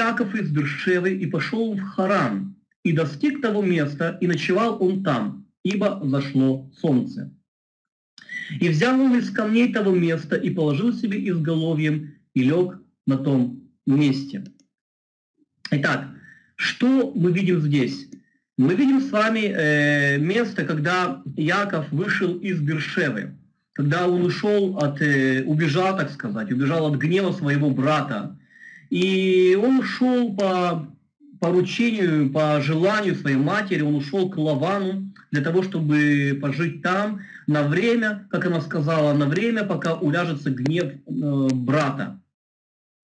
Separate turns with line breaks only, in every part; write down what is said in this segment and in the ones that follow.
Яков из Бершевы и пошел в Харан, и достиг того места, и ночевал он там, ибо зашло солнце. И взял он из камней того места и положил себе изголовьем и лег на том месте. Итак, что мы видим здесь? Мы видим с вами э, место, когда Яков вышел из Бершевы, когда он ушел от, э, убежал, так сказать, убежал от гнева своего брата. И он ушел по поручению, по желанию своей матери, он ушел к Лавану для того, чтобы пожить там на время, как она сказала, на время, пока уляжется гнев э, брата.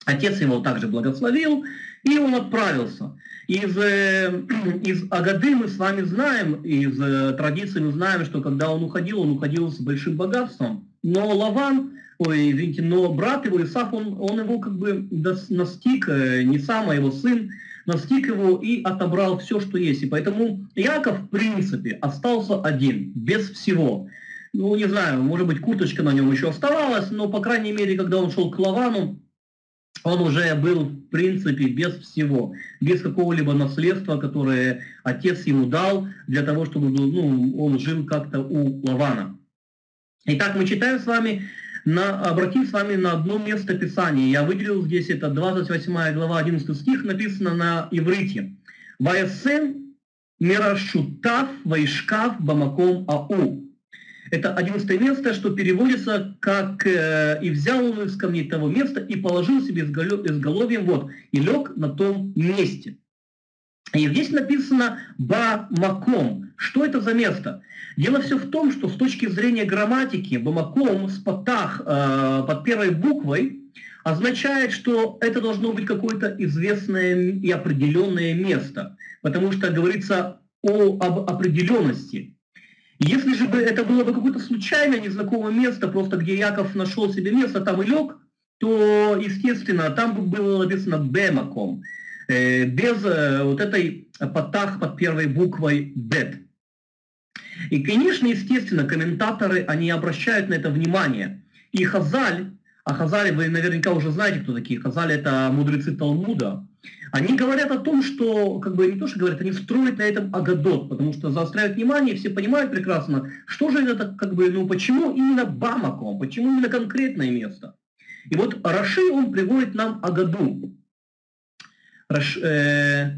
Отец его также благословил, и он отправился. Из, э, из Агады мы с вами знаем, из э, традиции мы знаем, что когда он уходил, он уходил с большим богатством. Но Лаван, ой, извините, но брат его, Исаф, он, он его как бы настиг, э, не сам, а его сын, настиг его и отобрал все, что есть. И поэтому Яков, в принципе, остался один, без всего. Ну, не знаю, может быть, курточка на нем еще оставалась, но, по крайней мере, когда он шел к Лавану, он уже был, в принципе, без всего, без какого-либо наследства, которое отец ему дал, для того, чтобы ну, он жил как-то у Лавана. Итак, мы читаем с вами, на, обратим с вами на одно место Писания. Я выделил здесь, это 28 глава, 11 стих, написано на иврите. «Ваясен мирашутав вайшкав бамаком ау». Это одиннадцатое место, что переводится как э, «И взял он из камней того места и положил себе изголовьем, вот, и лег на том месте». И здесь написано «бамаком». Что это за место? Дело все в том, что с точки зрения грамматики «бамаком» с потах э, под первой буквой означает, что это должно быть какое-то известное и определенное место, потому что говорится о, об определенности. Если же бы это было бы какое-то случайное незнакомое место, просто где Яков нашел себе место, там и лег, то, естественно, там бы было написано «бемаком», э, без э, вот этой потах под первой буквой «бет». И, конечно, естественно, комментаторы, они обращают на это внимание. И Хазаль, а Хазаль, вы наверняка уже знаете, кто такие. Хазаль – это мудрецы Талмуда. Они говорят о том, что, как бы не то, что говорят, они строят на этом агадот, потому что заостряют внимание, все понимают прекрасно, что же это, как бы, ну, почему именно Бамаком, почему именно конкретное место. И вот Раши, он приводит нам агаду. Раш, э,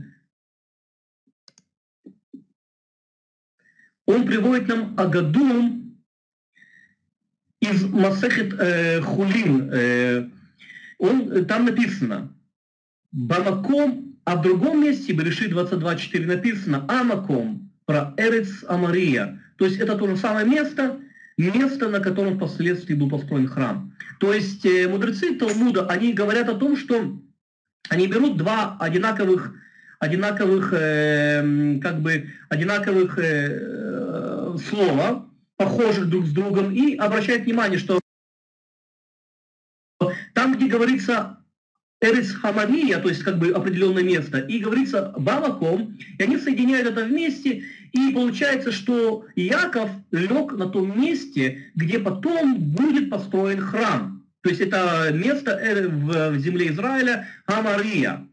он приводит нам агаду из Масехет э, Хулин. Э, он, там написано, Бамаком, а в другом месте, Береши 22.4 написано Амаком, про Эрец Амария. То есть это то же самое место, место, на котором впоследствии был построен храм. То есть э, мудрецы Талмуда, они говорят о том, что они берут два одинаковых, одинаковых э, как бы, одинаковых э, слова, похожих друг с другом, и обращают внимание, что там, где говорится Эрис Хамавия, то есть как бы определенное место, и говорится Баваком, и они соединяют это вместе, и получается, что Яков лег на том месте, где потом будет построен храм. То есть это место в земле Израиля Хамария.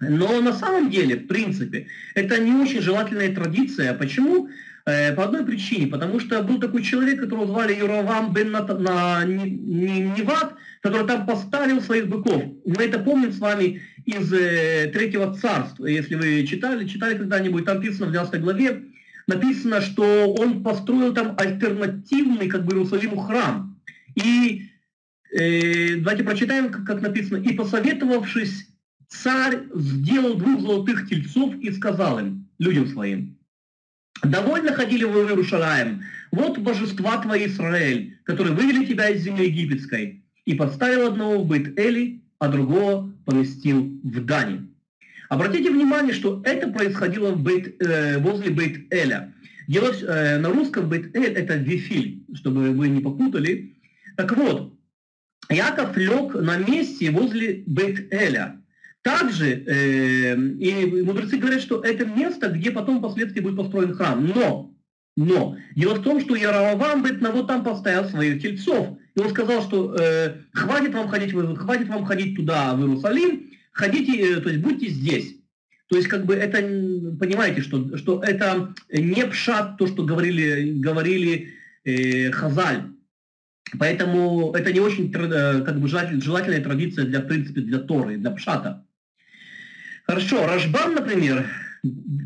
Но на самом деле, в принципе, это не очень желательная традиция. Почему? Э, по одной причине, потому что был такой человек, которого звали Юровам бен Неват, который там поставил своих быков. Мы это помним с вами из э, Третьего Царства. Если вы читали, читали когда-нибудь, там написано в 12 главе, написано, что он построил там альтернативный как бы Иерусалиму храм. И э, давайте прочитаем, как, как написано. «И посоветовавшись, царь сделал двух золотых тельцов и сказал им, людям своим, Довольно ходили вы в Иерушалаем. Вот божества твои, Израиль, которые вывели тебя из земли египетской, и подставил одного в быт Эли, а другого поместил в Дани. Обратите внимание, что это происходило в бейт, э, возле бейт Эля. Дело, э, на русском бейт Эль это Вифиль, чтобы вы не попутали. Так вот, Яков лег на месте возле бейт Эля. Также, э, и мудрецы говорят, что это место, где потом впоследствии будет построен храм. Но, но, дело в том, что Яровам на вот там поставил своих тельцов. И он сказал, что э, хватит вам ходить, хватит вам ходить туда, в Иерусалим, ходите, то есть будьте здесь. То есть, как бы это, понимаете, что, что это не пшат, то, что говорили, говорили э, Хазаль. Поэтому это не очень э, как бы, желательная традиция для, в принципе, для Торы, для пшата. Хорошо, Рашбан, например,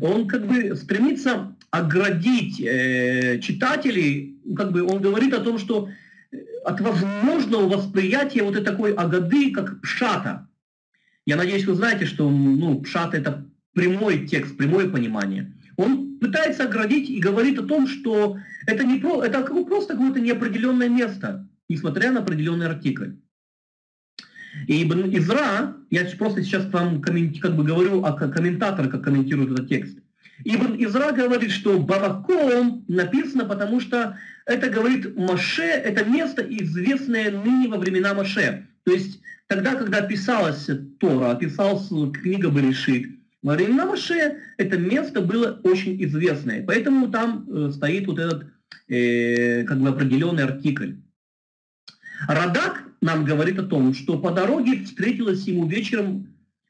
он как бы стремится оградить э, читателей, как бы он говорит о том, что э, от возможного восприятия вот этой такой агады, как пшата. Я надеюсь, вы знаете, что ну, пшат это прямой текст, прямое понимание. Он пытается оградить и говорит о том, что это, не про, это просто какое-то неопределенное место, несмотря на определенный артикль. И Ибн Изра, я просто сейчас вам как бы говорю о комментаторе, как комментирует этот текст. Ибн Изра говорит, что Баваком написано, потому что это говорит Маше, это место, известное ныне во времена Маше. То есть тогда, когда писалась Тора, писалась книга Берешит, во времена Маше это место было очень известное. Поэтому там э, стоит вот этот э, как бы определенный артикль. Радак нам говорит о том, что по дороге встретилось ему вечером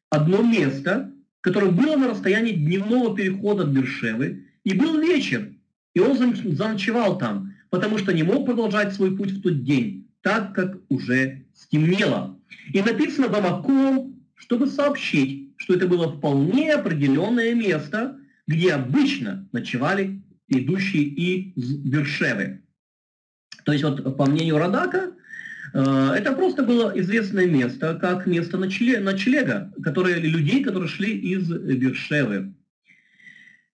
одно место, которое было на расстоянии дневного перехода от Бершевы, и был вечер, и он заночевал там, потому что не мог продолжать свой путь в тот день, так как уже стемнело. И написано Бамаком, чтобы сообщить, что это было вполне определенное место, где обычно ночевали идущие из Бершевы. То есть вот по мнению Радака, это просто было известное место, как место ночлега, которые, людей, которые шли из Бершевы.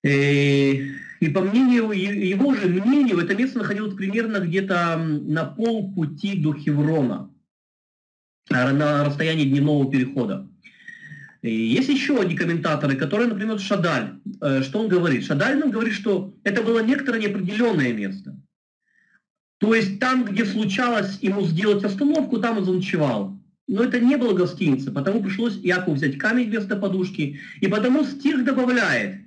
Э, и по мнению его же мнению, это место находилось примерно где-то на полпути до Хеврона, э, на расстоянии дневного перехода. Есть еще одни комментаторы, которые, например, Шадаль. Что он говорит? Шадаль нам говорит, что это было некоторое неопределенное место. То есть там, где случалось ему сделать остановку, там он заночевал. Но это не было гостиница, потому пришлось Якову взять камень вместо подушки. И потому стих добавляет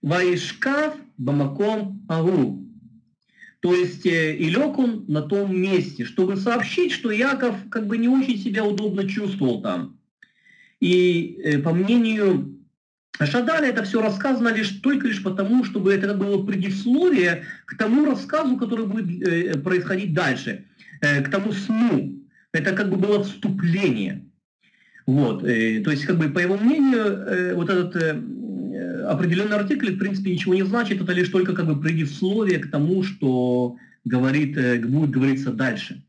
«Ваишкав бамаком агу». То есть э, и лег он на том месте, чтобы сообщить, что Яков как бы не очень себя удобно чувствовал там. И э, по мнению Шадали это все рассказано лишь только лишь потому, чтобы это было предисловие к тому рассказу, который будет э, происходить дальше, э, к тому сну. Это как бы было вступление. Вот, э, то есть, как бы, по его мнению, вот этот определенный артикль, в принципе, ничего не значит, это лишь только как бы предисловие к тому, что говорит, будет говориться дальше.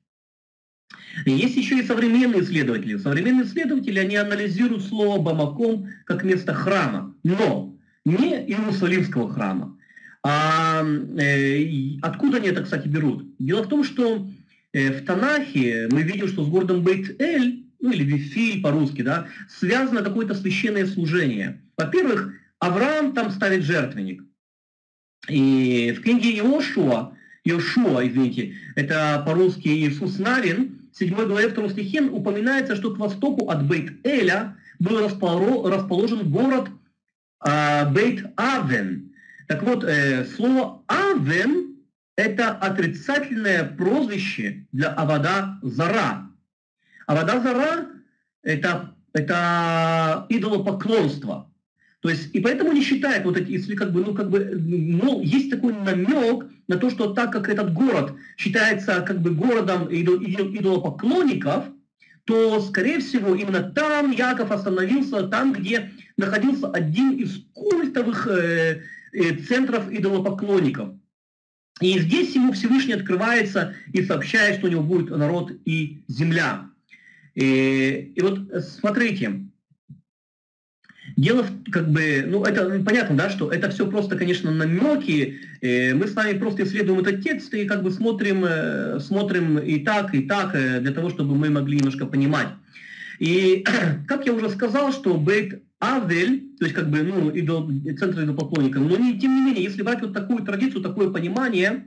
Есть еще и современные исследователи. Современные исследователи, они анализируют слово Бамаком как место храма, но не Иерусалимского храма. А э, откуда они это, кстати, берут? Дело в том, что э, в Танахе мы видим, что с городом Бейт-Эль, ну или Вифиль по-русски, да, связано какое-то священное служение. Во-первых, Авраам там ставит жертвенник. И в книге Иошуа, Иошуа, извините, это по-русски Иисус Навин, 7 главе 2 стихе упоминается, что к востоку от Бейт-Эля был расположен город э, Бейт-Авен. Так вот, э, слово «Авен» – это отрицательное прозвище для Авада Зара. Авада Зара – это, это идолопоклонство. То есть, и поэтому не считает вот эти, если как бы, ну, как бы, ну, есть такой намек на то, что так как этот город считается как бы городом идол, идолопоклонников, то, скорее всего, именно там Яков остановился, там, где находился один из культовых э, э, центров идолопоклонников. И здесь ему Всевышний открывается и сообщает, что у него будет народ и земля. И, и вот смотрите, Дело в, как бы, ну это ну, понятно, да, что это все просто, конечно, намеки. Э, мы с вами просто исследуем этот текст и как бы смотрим, э, смотрим и так, и так, э, для того, чтобы мы могли немножко понимать. И как я уже сказал, что Бейт Авель, то есть как бы, ну, идол, центр идолопоклонника, но не, тем не менее, если брать вот такую традицию, такое понимание,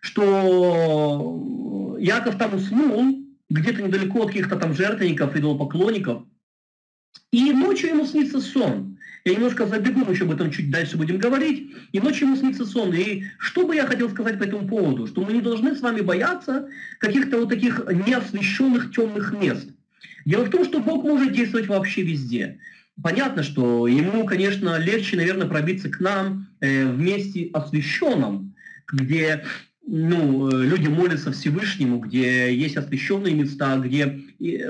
что Яков там уснул, где-то недалеко от каких-то там жертвенников, идолопоклонников, и ночью ему снится сон. Я немножко забегу, мы еще об этом чуть дальше будем говорить. И ночью ему снится сон. И что бы я хотел сказать по этому поводу? Что мы не должны с вами бояться каких-то вот таких неосвещенных темных мест. Дело в том, что Бог может действовать вообще везде. Понятно, что ему, конечно, легче, наверное, пробиться к нам э, в месте освященном, где ну, э, люди молятся Всевышнему, где есть освященные места, где,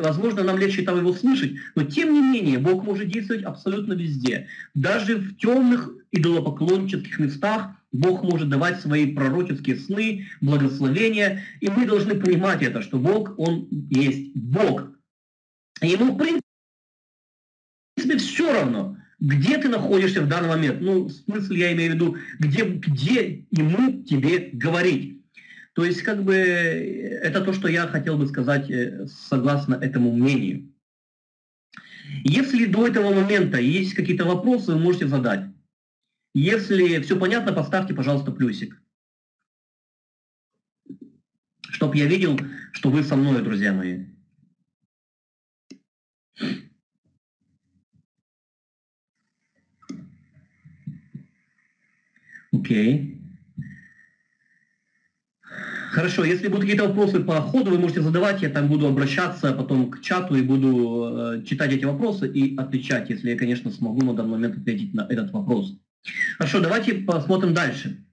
возможно, нам легче там его слышать, но тем не менее Бог может действовать абсолютно везде. Даже в темных идолопоклоннических местах Бог может давать свои пророческие сны, благословения, и мы должны понимать это, что Бог, Он есть Бог. И ему, в принципе, все равно, где ты находишься в данный момент. Ну, смысл я имею в виду, где, где ему тебе говорить. То есть, как бы, это то, что я хотел бы сказать э, согласно этому мнению. Если до этого момента есть какие-то вопросы, вы можете задать. Если все понятно, поставьте, пожалуйста, плюсик. Чтоб я видел, что вы со мной, друзья мои. Окей. Хорошо, если будут какие-то вопросы по ходу, вы можете задавать, я там буду обращаться потом к чату и буду э, читать эти вопросы и отвечать, если я, конечно, смогу на данный момент ответить на этот вопрос. Хорошо, давайте посмотрим дальше.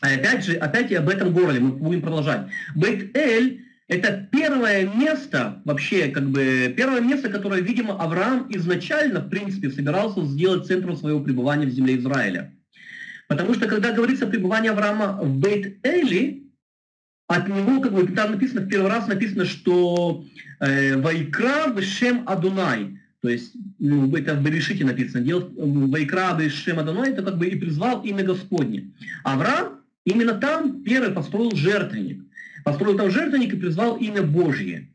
А опять же, опять об этом городе мы будем продолжать. Бейт-Эль – это первое место, вообще, как бы, первое место, которое, видимо, Авраам изначально, в принципе, собирался сделать центром своего пребывания в земле Израиля. Потому что, когда говорится о пребывании Авраама в Бейт-Эли, от него, как бы там написано, в первый раз написано, что э, «Вайкра Вешем Адунай», то есть ну, это в Берешите написано, делал «Вайкра Вешем Адунай», это как бы и призвал имя Господне. Авраам именно там первый построил жертвенник. Построил там жертвенник и призвал имя Божье.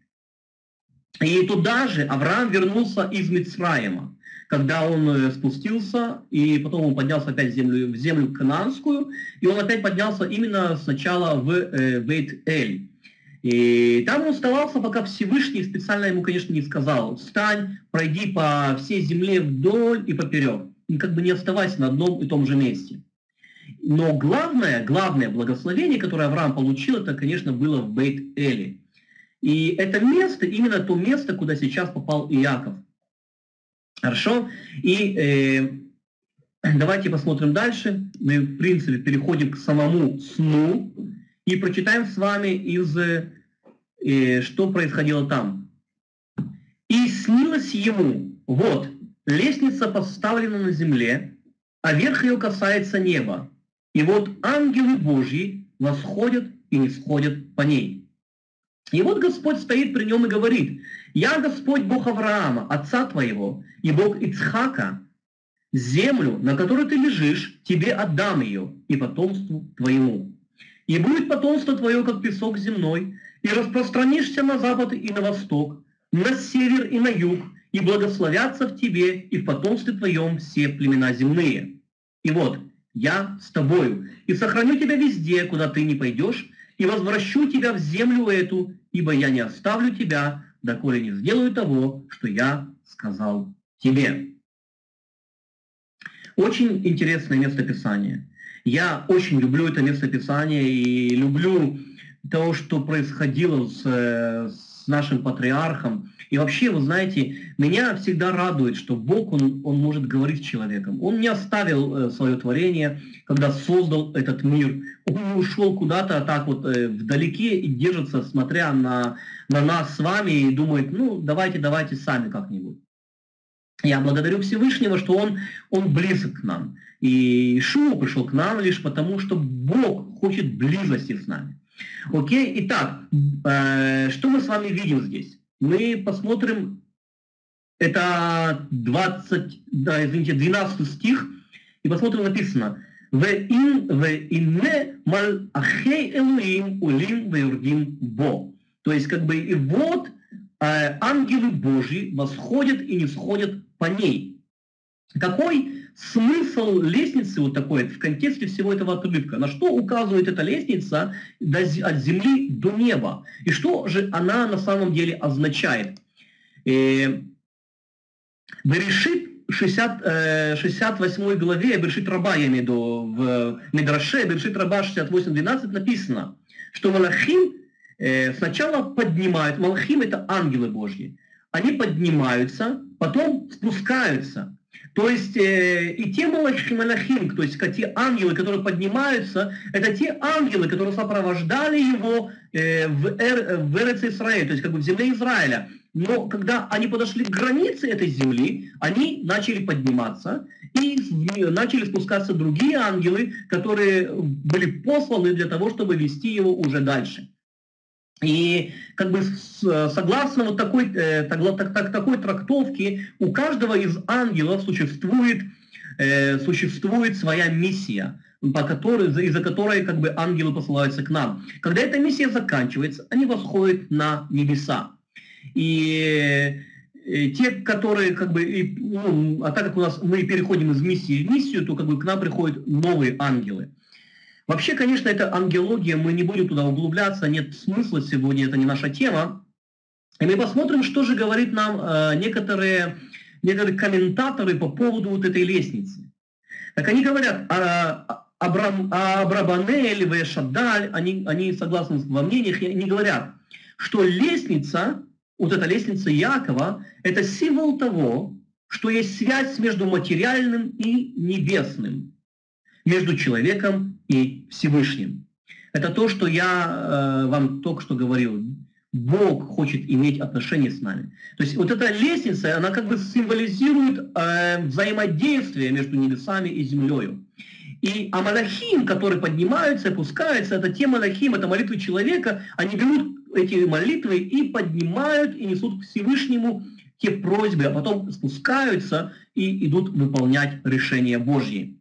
И туда же Авраам вернулся из Мицраима когда он э, спустился, и потом он поднялся опять в землю, в землю Кананскую, и он опять поднялся именно сначала в э, Бейт-Эль. И там он оставался, пока Всевышний специально ему, конечно, не сказал, встань, пройди по всей земле вдоль и поперек. И как бы не оставайся на одном и том же месте. Но главное, главное благословение, которое Авраам получил, это, конечно, было в Бейт-Эле. И это место, именно то место, куда сейчас попал Иаков. Хорошо? И э, давайте посмотрим дальше. Мы, в принципе, переходим к самому сну и прочитаем с вами из, э, что происходило там. «И снилось ему, вот, лестница поставлена на земле, а верх ее касается неба, и вот ангелы Божьи восходят и не сходят по ней. И вот Господь стоит при нем и говорит, «Я Господь Бог Авраама, отца твоего, и Бог Ицхака, землю, на которой ты лежишь, тебе отдам ее и потомству твоему. И будет потомство твое, как песок земной, и распространишься на запад и на восток, на север и на юг, и благословятся в тебе и в потомстве твоем все племена земные. И вот, я с тобою, и сохраню тебя везде, куда ты не пойдешь, и возвращу тебя в землю эту, ибо я не оставлю тебя, доколе не сделаю того, что я сказал тебе. Очень интересное местописание. Я очень люблю это местописание и люблю то, что происходило с, с нашим патриархом. И вообще, вы знаете, меня всегда радует, что Бог, Он, он может говорить с человеком. Он не оставил э, свое творение, когда создал этот мир. Он ушел куда-то так вот э, вдалеке и держится, смотря на, на нас с вами, и думает, ну, давайте, давайте сами как-нибудь. Я благодарю Всевышнего, что Он, он близок к нам. И Ишуа пришел к нам лишь потому, что Бог хочет близости с нами. Окей, итак, э, что мы с вами видим здесь? Мы посмотрим, это 20, да, извините, 12 стих, и посмотрим, написано, «Веин веине мал ахей элуим улим веюрдим бо». То есть, как бы, и вот э, ангелы Божьи восходят и не сходят по ней. Какой смысл лестницы вот такой в контексте всего этого отрывка? На что указывает эта лестница от земли до неба? И что же она на самом деле означает? Э, Берешит 60, 68 главе, Берешит Раба, я имею в виду, в Медраше, Берешит Раба 68.12 написано, что Малахим э, сначала поднимают, Малахим это ангелы Божьи, они поднимаются, потом спускаются. То есть э, и те малахим, то есть те ангелы, которые поднимаются, это те ангелы, которые сопровождали его э, в, эр, в Эрец Израиле, то есть как бы в земле Израиля. Но когда они подошли к границе этой земли, они начали подниматься, и начали спускаться другие ангелы, которые были посланы для того, чтобы вести его уже дальше. И как бы согласно вот такой, э, так, так, такой трактовке, у каждого из ангелов существует, э, существует своя миссия, по которой, из-за которой как бы ангелы посылаются к нам. Когда эта миссия заканчивается, они восходят на небеса. И э, те, которые как бы, ну, а так как у нас мы переходим из миссии в миссию, то как бы к нам приходят новые ангелы. Вообще, конечно, это ангелогия, мы не будем туда углубляться, нет смысла сегодня, это не наша тема. И мы посмотрим, что же говорит нам э, некоторые, некоторые комментаторы по поводу вот этой лестницы. Так они говорят, а, Абрам, Абрабанель, Вешадаль, они, они согласны во мнениях, они говорят, что лестница, вот эта лестница Якова, это символ того, что есть связь между материальным и небесным, между человеком и Всевышним. Это то, что я э, вам только что говорил. Бог хочет иметь отношения с нами. То есть вот эта лестница, она как бы символизирует э, взаимодействие между небесами и землей. И Амалахим, которые поднимаются и опускаются, это те Малахим, это молитвы человека, они берут эти молитвы и поднимают и несут к Всевышнему те просьбы, а потом спускаются и идут выполнять решения Божьи.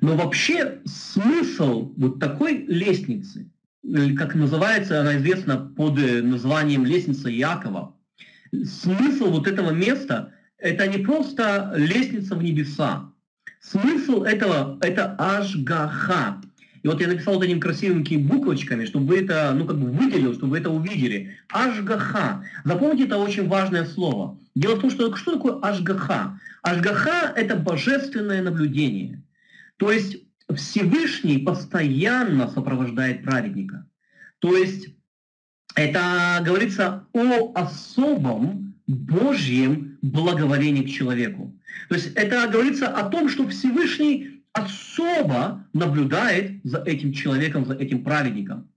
Но вообще смысл вот такой лестницы, как называется, она известна под э, названием лестница Якова, смысл вот этого места – это не просто лестница в небеса. Смысл этого – это Ашгаха. И вот я написал вот этими красивыми буквочками, чтобы это, ну, как бы выделил, чтобы это увидели. Ашгаха. Запомните, это очень важное слово. Дело в том, что что такое Ашгаха? Ашгаха – это божественное наблюдение. То есть Всевышний постоянно сопровождает праведника. То есть это говорится о особом Божьем благоволении к человеку. То есть это говорится о том, что Всевышний особо наблюдает за этим человеком, за этим праведником.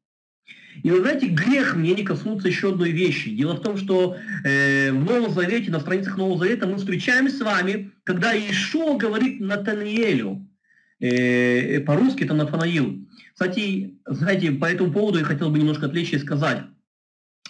И вы знаете, грех мне не коснуться еще одной вещи. Дело в том, что э, в Новом Завете, на страницах Нового Завета мы встречаемся с вами, когда Иешуа говорит Натаниэлю, Э, по-русски это Нафанаил. Кстати, знаете, по этому поводу я хотел бы немножко отвлечься и сказать.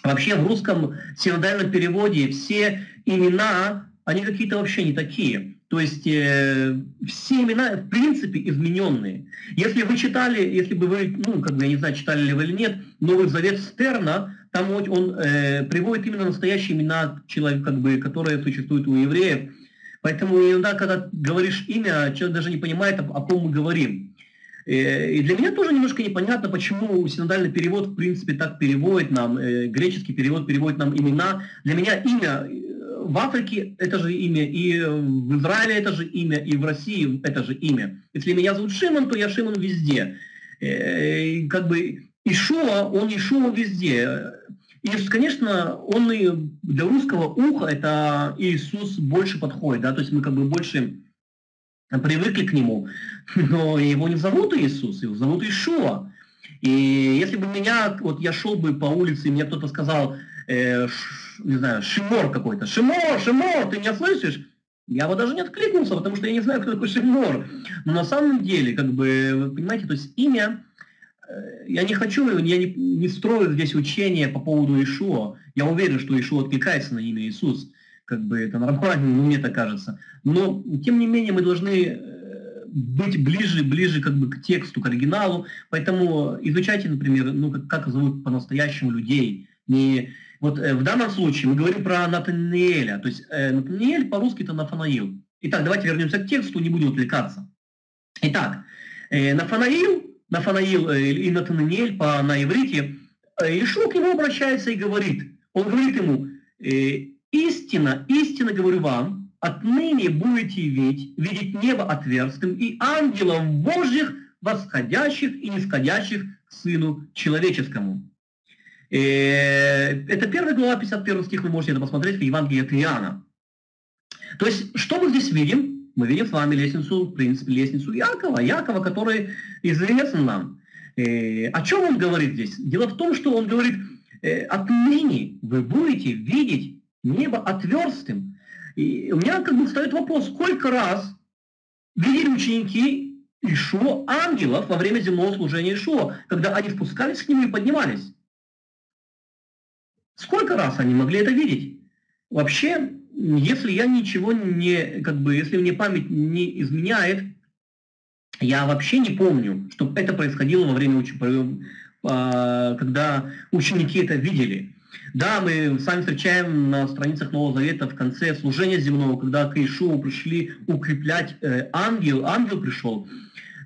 Вообще в русском синодальном переводе все имена, они какие-то вообще не такие. То есть э, все имена, в принципе, измененные. Если вы читали, если бы вы, ну, как бы, я не знаю, читали ли вы или нет, Новый Завет Стерна, там он э, приводит именно настоящие имена человека, как бы, которые существуют у евреев. Поэтому иногда, когда говоришь имя, человек даже не понимает, о, ком мы говорим. Э, и для меня тоже немножко непонятно, почему синодальный перевод, в принципе, так переводит нам, э, греческий перевод переводит нам имена. Для меня имя э, в Африке это же имя, и в Израиле это же имя, и в России это же имя. Если меня зовут Шимон, то я Шимон везде. И как бы Ишуа, он Ишуа везде. И, конечно, он и для русского уха это Иисус больше подходит, да, то есть мы как бы больше привыкли к нему, но его не зовут Иисус, его зовут Ишуа. И если бы меня, вот я шел бы по улице, и мне кто-то сказал, э, ш, не знаю, Шимор какой-то, Шимор, Шимор, ты меня слышишь? Я бы даже не откликнулся, потому что я не знаю, кто такой Шимор. Но на самом деле, как бы, понимаете, то есть имя я не хочу, я не, не строю здесь учение по поводу Ишуа. Я уверен, что Ишуа откликается на имя Иисус. Как бы это нормально, ну, мне так кажется. Но, тем не менее, мы должны э, быть ближе, ближе как бы к тексту, к оригиналу. Поэтому изучайте, например, ну, как, как зовут по-настоящему людей. Не, вот э, в данном случае мы говорим про Натаниэля. То есть э, Натаниэль по-русски это Нафанаил. Итак, давайте вернемся к тексту, не будем отвлекаться. Итак, э, Нафанаил Нафанаил э, и Натананиэль по, на иврите, э, Ишуа к нему обращается и говорит, он говорит ему, «Э, истина, истина говорю вам, отныне будете видеть, видеть небо отверстым и ангелов Божьих, восходящих и нисходящих к Сыну Человеческому. Это первая глава, 51 стих, вы можете это посмотреть в Евангелии от Иоанна. То есть, что мы здесь видим? Мы видим с вами лестницу, в принципе, лестницу Якова, Якова, который известен нам. Э, о чем он говорит здесь? Дело в том, что он говорит, э, отныне вы будете видеть небо отверстым. И у меня как бы встает вопрос, сколько раз видели ученики Ишуа ангелов во время земного служения Ишуа, когда они спускались к нему и поднимались? Сколько раз они могли это видеть? Вообще, если я ничего не, как бы, если мне память не изменяет, я вообще не помню, чтобы это происходило во время, а, когда ученики это видели. Да, мы с вами встречаем на страницах Нового Завета в конце служения земного, когда к Ишуа пришли укреплять э, ангел, ангел пришел.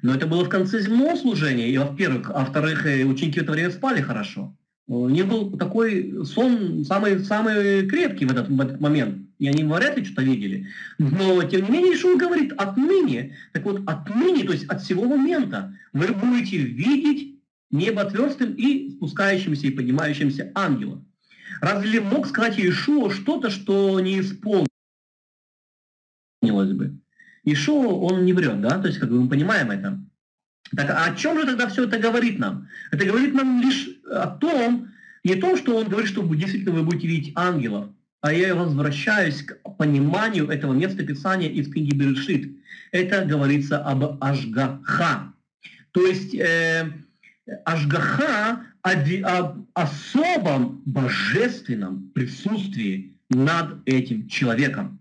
Но это было в конце земного служения, и во-первых. А во-вторых, э, ученики в это время спали хорошо. Них был такой сон самый, самый крепкий в этот, в этот момент. И они вряд ли что-то видели. Но, тем не менее, Ишуа говорит, отныне, так вот, отныне, то есть от всего момента, вы будете видеть небо отверстым и спускающимся и поднимающимся ангела. Разве мог сказать Ишуа что-то, что не исполнилось бы? Ишуа, он не врет, да? То есть, как бы мы понимаем это. Так а о чем же тогда все это говорит нам? Это говорит нам лишь о том, не том, что он говорит, что действительно вы будете видеть ангелов, а я возвращаюсь к пониманию этого места Писания из книги Берешит. Это говорится об Ашгаха. То есть э, Ашгаха об особом божественном присутствии над этим человеком.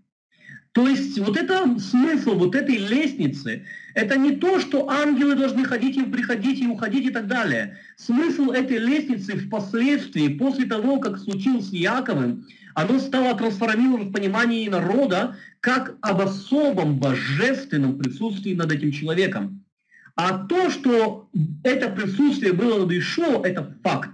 То есть вот это смысл вот этой лестницы, это не то, что ангелы должны ходить и приходить и уходить и так далее. Смысл этой лестницы впоследствии, после того, как случилось с Яковым, оно стало трансформировано в понимании народа как об особом божественном присутствии над этим человеком. А то, что это присутствие было над Ишо, это факт.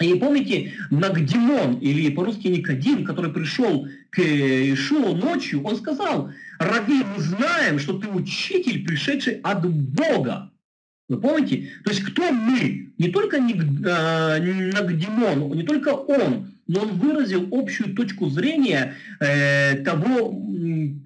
И помните, Нагдимон, или по-русски Никодим, который пришел к Ишуа ночью, он сказал, Рави, мы знаем, что ты учитель, пришедший от Бога. Вы помните? То есть кто мы? Не только а, Нагдимон, не только он, но он выразил общую точку зрения э, того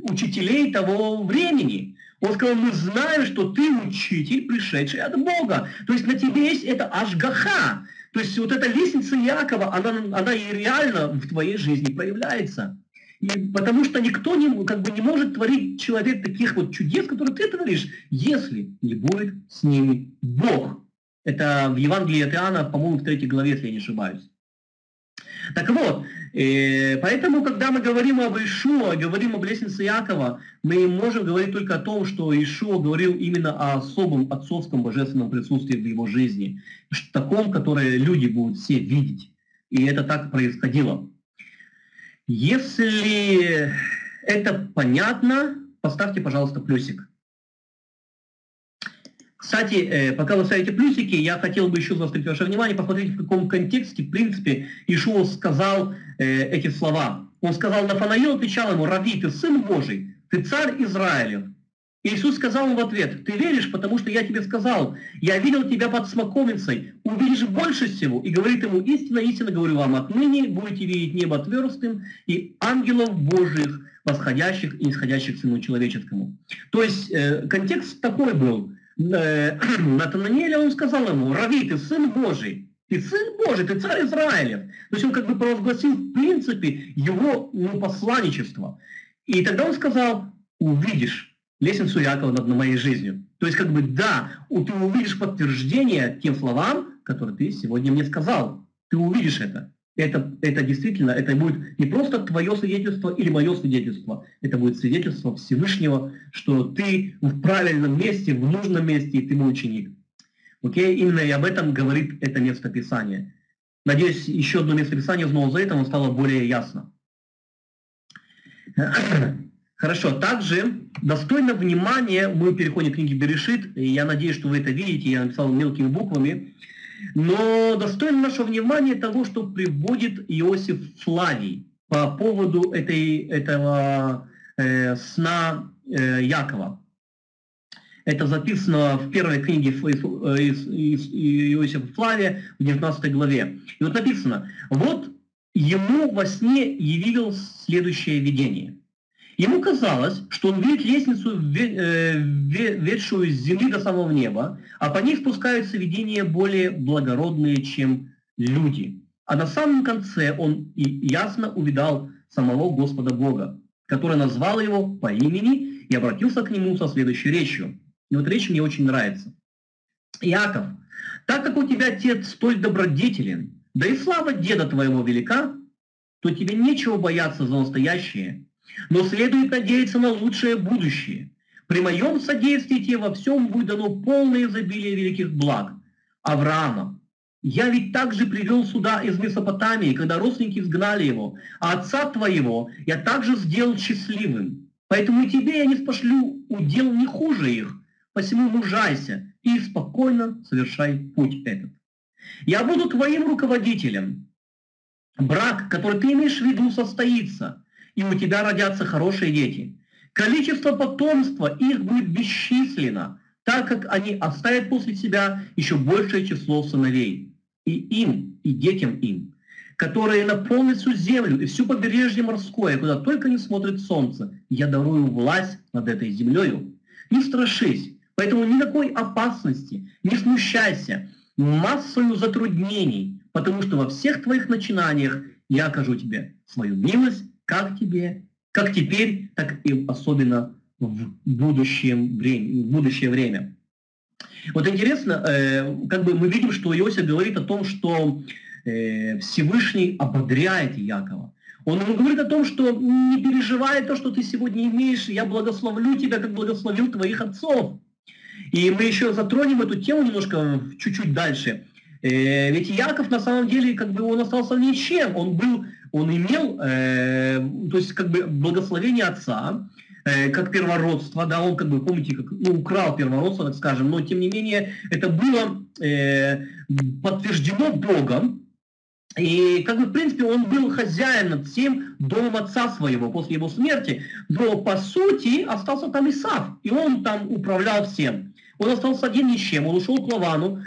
учителей того времени. Он сказал, мы знаем, что ты учитель, пришедший от Бога. То есть на тебе есть это ашгаха. То есть вот эта лестница Якова, она, она и реально в твоей жизни проявляется. И потому что никто не, как бы не может творить человек таких вот чудес, которые ты творишь, если не будет с ними Бог. Это в Евангелии от Иоанна, по-моему, в третьей главе, если я не ошибаюсь. Так вот, э, поэтому, когда мы говорим об Ишуа, говорим об лестнице Якова, мы можем говорить только о том, что Ишуа говорил именно о особом отцовском божественном присутствии в его жизни, таком, которое люди будут все видеть. И это так происходило. Если это понятно, поставьте, пожалуйста, плюсик. Кстати, э, пока вы ставите плюсики, я хотел бы еще заострить ваше внимание, посмотрите, в каком контексте, в принципе, Ишуа сказал э, эти слова. Он сказал, Нафанаил отвечал ему, Рави, ты сын Божий, ты царь Израилев. Иисус сказал ему в ответ, ты веришь, потому что я тебе сказал, я видел тебя под смоковницей, увидишь больше всего. И говорит ему, истинно, истинно говорю вам, отныне будете видеть небо отверстым и ангелов Божьих, восходящих и нисходящих к Сыну Человеческому. То есть э, контекст такой был – Натананиэля он сказал ему, Рави, ты сын Божий, ты сын Божий, ты царь Израилев. То есть он как бы провозгласил в принципе его ну, посланничество. И тогда он сказал, увидишь лестницу Якова над моей жизнью. То есть как бы да, ты увидишь подтверждение тем словам, которые ты сегодня мне сказал. Ты увидишь это это, это действительно, это будет не просто твое свидетельство или мое свидетельство, это будет свидетельство Всевышнего, что ты в правильном месте, в нужном месте, и ты мой ученик. Окей? Именно и об этом говорит это место Писания. Надеюсь, еще одно место Писания Нового Завета, оно стало более ясно. Хорошо, также достойно внимания мы переходим к книге Берешит, и я надеюсь, что вы это видите, я написал мелкими буквами. Но достойно нашего внимания того, что приводит Иосиф Флавий по поводу этой, этого э, сна э, Якова. Это записано в первой книге Иосифа Флавия в 19 главе. И вот написано, вот ему во сне явилось следующее видение. Ему казалось, что он видит лестницу, э, ведшую с земли до самого неба, а по ней спускаются видения более благородные, чем люди. А на самом конце он и ясно увидал самого Господа Бога, который назвал его по имени и обратился к нему со следующей речью. И вот речь мне очень нравится. Иаков, так как у тебя отец столь добродетелен, да и слава деда твоего велика, то тебе нечего бояться за настоящее, но следует надеяться на лучшее будущее. При моем содействии тебе во всем будет дано полное изобилие великих благ. Авраама, я ведь также привел сюда из Месопотамии, когда родственники изгнали его, а отца твоего я также сделал счастливым. Поэтому тебе я не спошлю удел не хуже их, посему мужайся и спокойно совершай путь этот. Я буду твоим руководителем. Брак, который ты имеешь в виду, состоится, и у тебя родятся хорошие дети. Количество потомства их будет бесчисленно, так как они оставят после себя еще большее число сыновей. И им, и детям им, которые наполнят всю землю и всю побережье морское, куда только не смотрит солнце, я дарую власть над этой землею. Не страшись, поэтому никакой опасности, не смущайся, массою затруднений, потому что во всех твоих начинаниях я окажу тебе свою милость, как тебе, как теперь, так и особенно в, будущем время, в будущее время. Вот интересно, э, как бы мы видим, что Иосиф говорит о том, что э, Всевышний ободряет Якова. Он говорит о том, что не переживай то, что ты сегодня имеешь, я благословлю тебя, как благословил твоих отцов. И мы еще затронем эту тему немножко чуть-чуть дальше. Э, ведь Яков на самом деле, как бы он остался ни с чем. Он был, он имел, э, то есть как бы благословение отца, э, как первородство, да, он как бы, помните, как, ну, украл первородство, так скажем, но тем не менее это было э, подтверждено Богом, и, как бы, в принципе, он был хозяин над всем домом отца своего после его смерти, но, по сути, остался там Исав, и он там управлял всем. Он остался один ни с чем, он ушел к Лавану,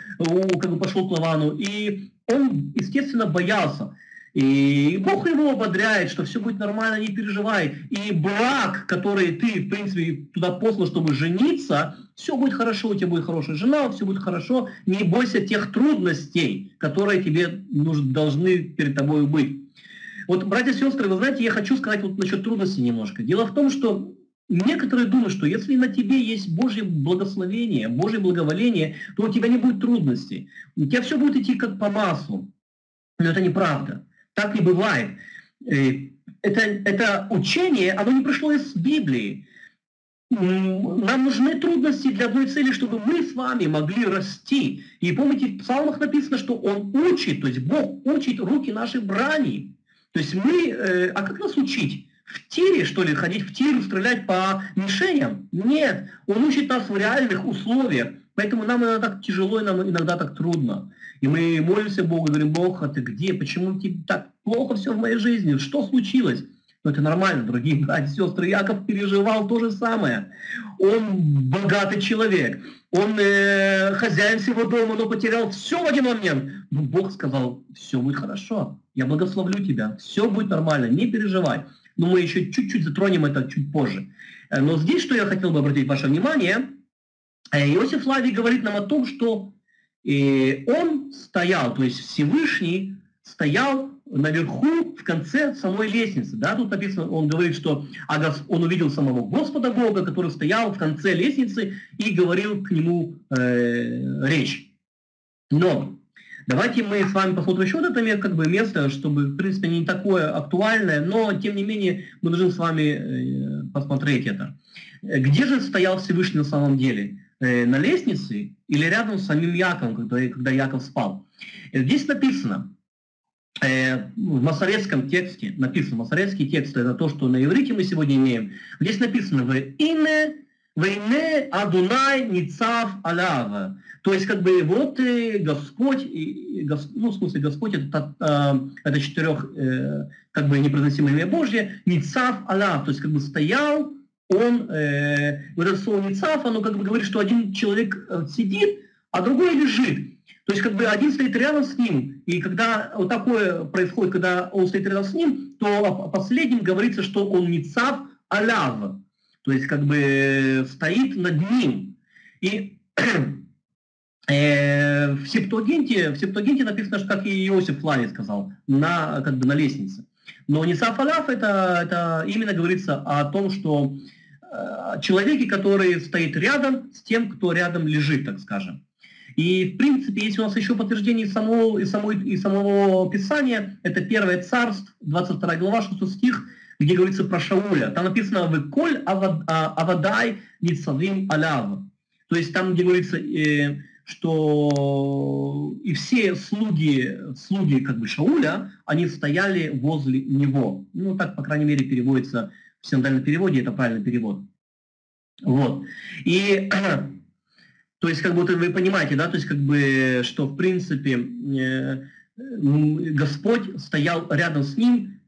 как бы пошел к Лавану, и он, естественно, боялся. И Бог его ободряет, что все будет нормально, не переживай. И брак, который ты, в принципе, туда послал, чтобы жениться, все будет хорошо, у тебя будет хорошая жена, все будет хорошо. Не бойся тех трудностей, которые тебе нужны, должны перед тобой быть. Вот, братья и сестры, вы знаете, я хочу сказать вот насчет трудностей немножко. Дело в том, что некоторые думают, что если на тебе есть Божье благословение, Божье благоволение, то у тебя не будет трудностей. У тебя все будет идти как по маслу. Но это неправда. Так не бывает. Э, это, это учение, оно не пришло из Библии. Нам нужны трудности для одной цели, чтобы мы с вами могли расти. И помните, в псалмах написано, что Он учит, то есть Бог учит руки нашей брани. То есть мы, э, а как нас учить? В тире, что ли, ходить в тир, стрелять по мишеням? Нет, Он учит нас в реальных условиях. Поэтому нам иногда так тяжело, и нам иногда так трудно. И мы молимся Богу, говорим, Бог, а ты где? Почему тебе так плохо все в моей жизни? Что случилось? Но это нормально, дорогие братья и сестры. Яков переживал то же самое. Он богатый человек, он э, хозяин всего дома, но потерял все в один момент. Но Бог сказал, все будет хорошо, я благословлю тебя, все будет нормально, не переживай. Но мы еще чуть-чуть затронем это чуть позже. Э, но здесь, что я хотел бы обратить ваше внимание, э, Иосиф Лавий говорит нам о том, что и он стоял, то есть Всевышний стоял наверху в конце самой лестницы. Да? Тут написано, он говорит, что он увидел самого Господа Бога, который стоял в конце лестницы и говорил к нему э, речь. Но давайте мы с вами посмотрим еще вот это как бы место, чтобы, в принципе, не такое актуальное, но, тем не менее, мы должны с вами э, посмотреть это. Где же стоял Всевышний на самом деле? Э, на лестнице или рядом с самим Яковом, когда, когда Яков спал. И здесь написано, э, в масоретском тексте, написано, масоретский текст, это то, что на иврите мы сегодня имеем, здесь написано в «Ине Войне Адунай Ницав Алява. То есть, как бы, вот и Господь, и, ну, в смысле, Господь, это, э, это четырех, э, как бы, непроизносимое имя Божье, Ницав Аляв, то есть, как бы, стоял он, э, вот это слово Ницав, оно как бы говорит, что один человек э, сидит, а другой лежит. То есть как бы один стоит рядом с ним, и когда вот такое происходит, когда он стоит рядом с ним, то о последнем говорится, что он Ницав Аляв, то есть как бы стоит над ним. И э, в Септуагенте, в Септуагенте написано, что как и Иосиф Флавий сказал, на, как бы на лестнице. Но Ницав Аляв это, это именно говорится о том, что э, человеке, который стоит рядом с тем, кто рядом лежит, так скажем. И, в принципе, есть у нас еще подтверждение из самого, из самого, из самого Писания, это Первое Царство, 22 глава, 6 стих, где говорится про Шауля. Там написано «Выколь а, авадай ницавим аляв». То есть там, где говорится, э, что и все слуги, слуги как бы Шауля, они стояли возле него. Ну, так, по крайней мере, переводится в синодальном переводе, это правильный перевод. Вот. И то есть, как будто вы понимаете, да, то есть, как бы, что, в принципе, э, Господь стоял рядом с ним,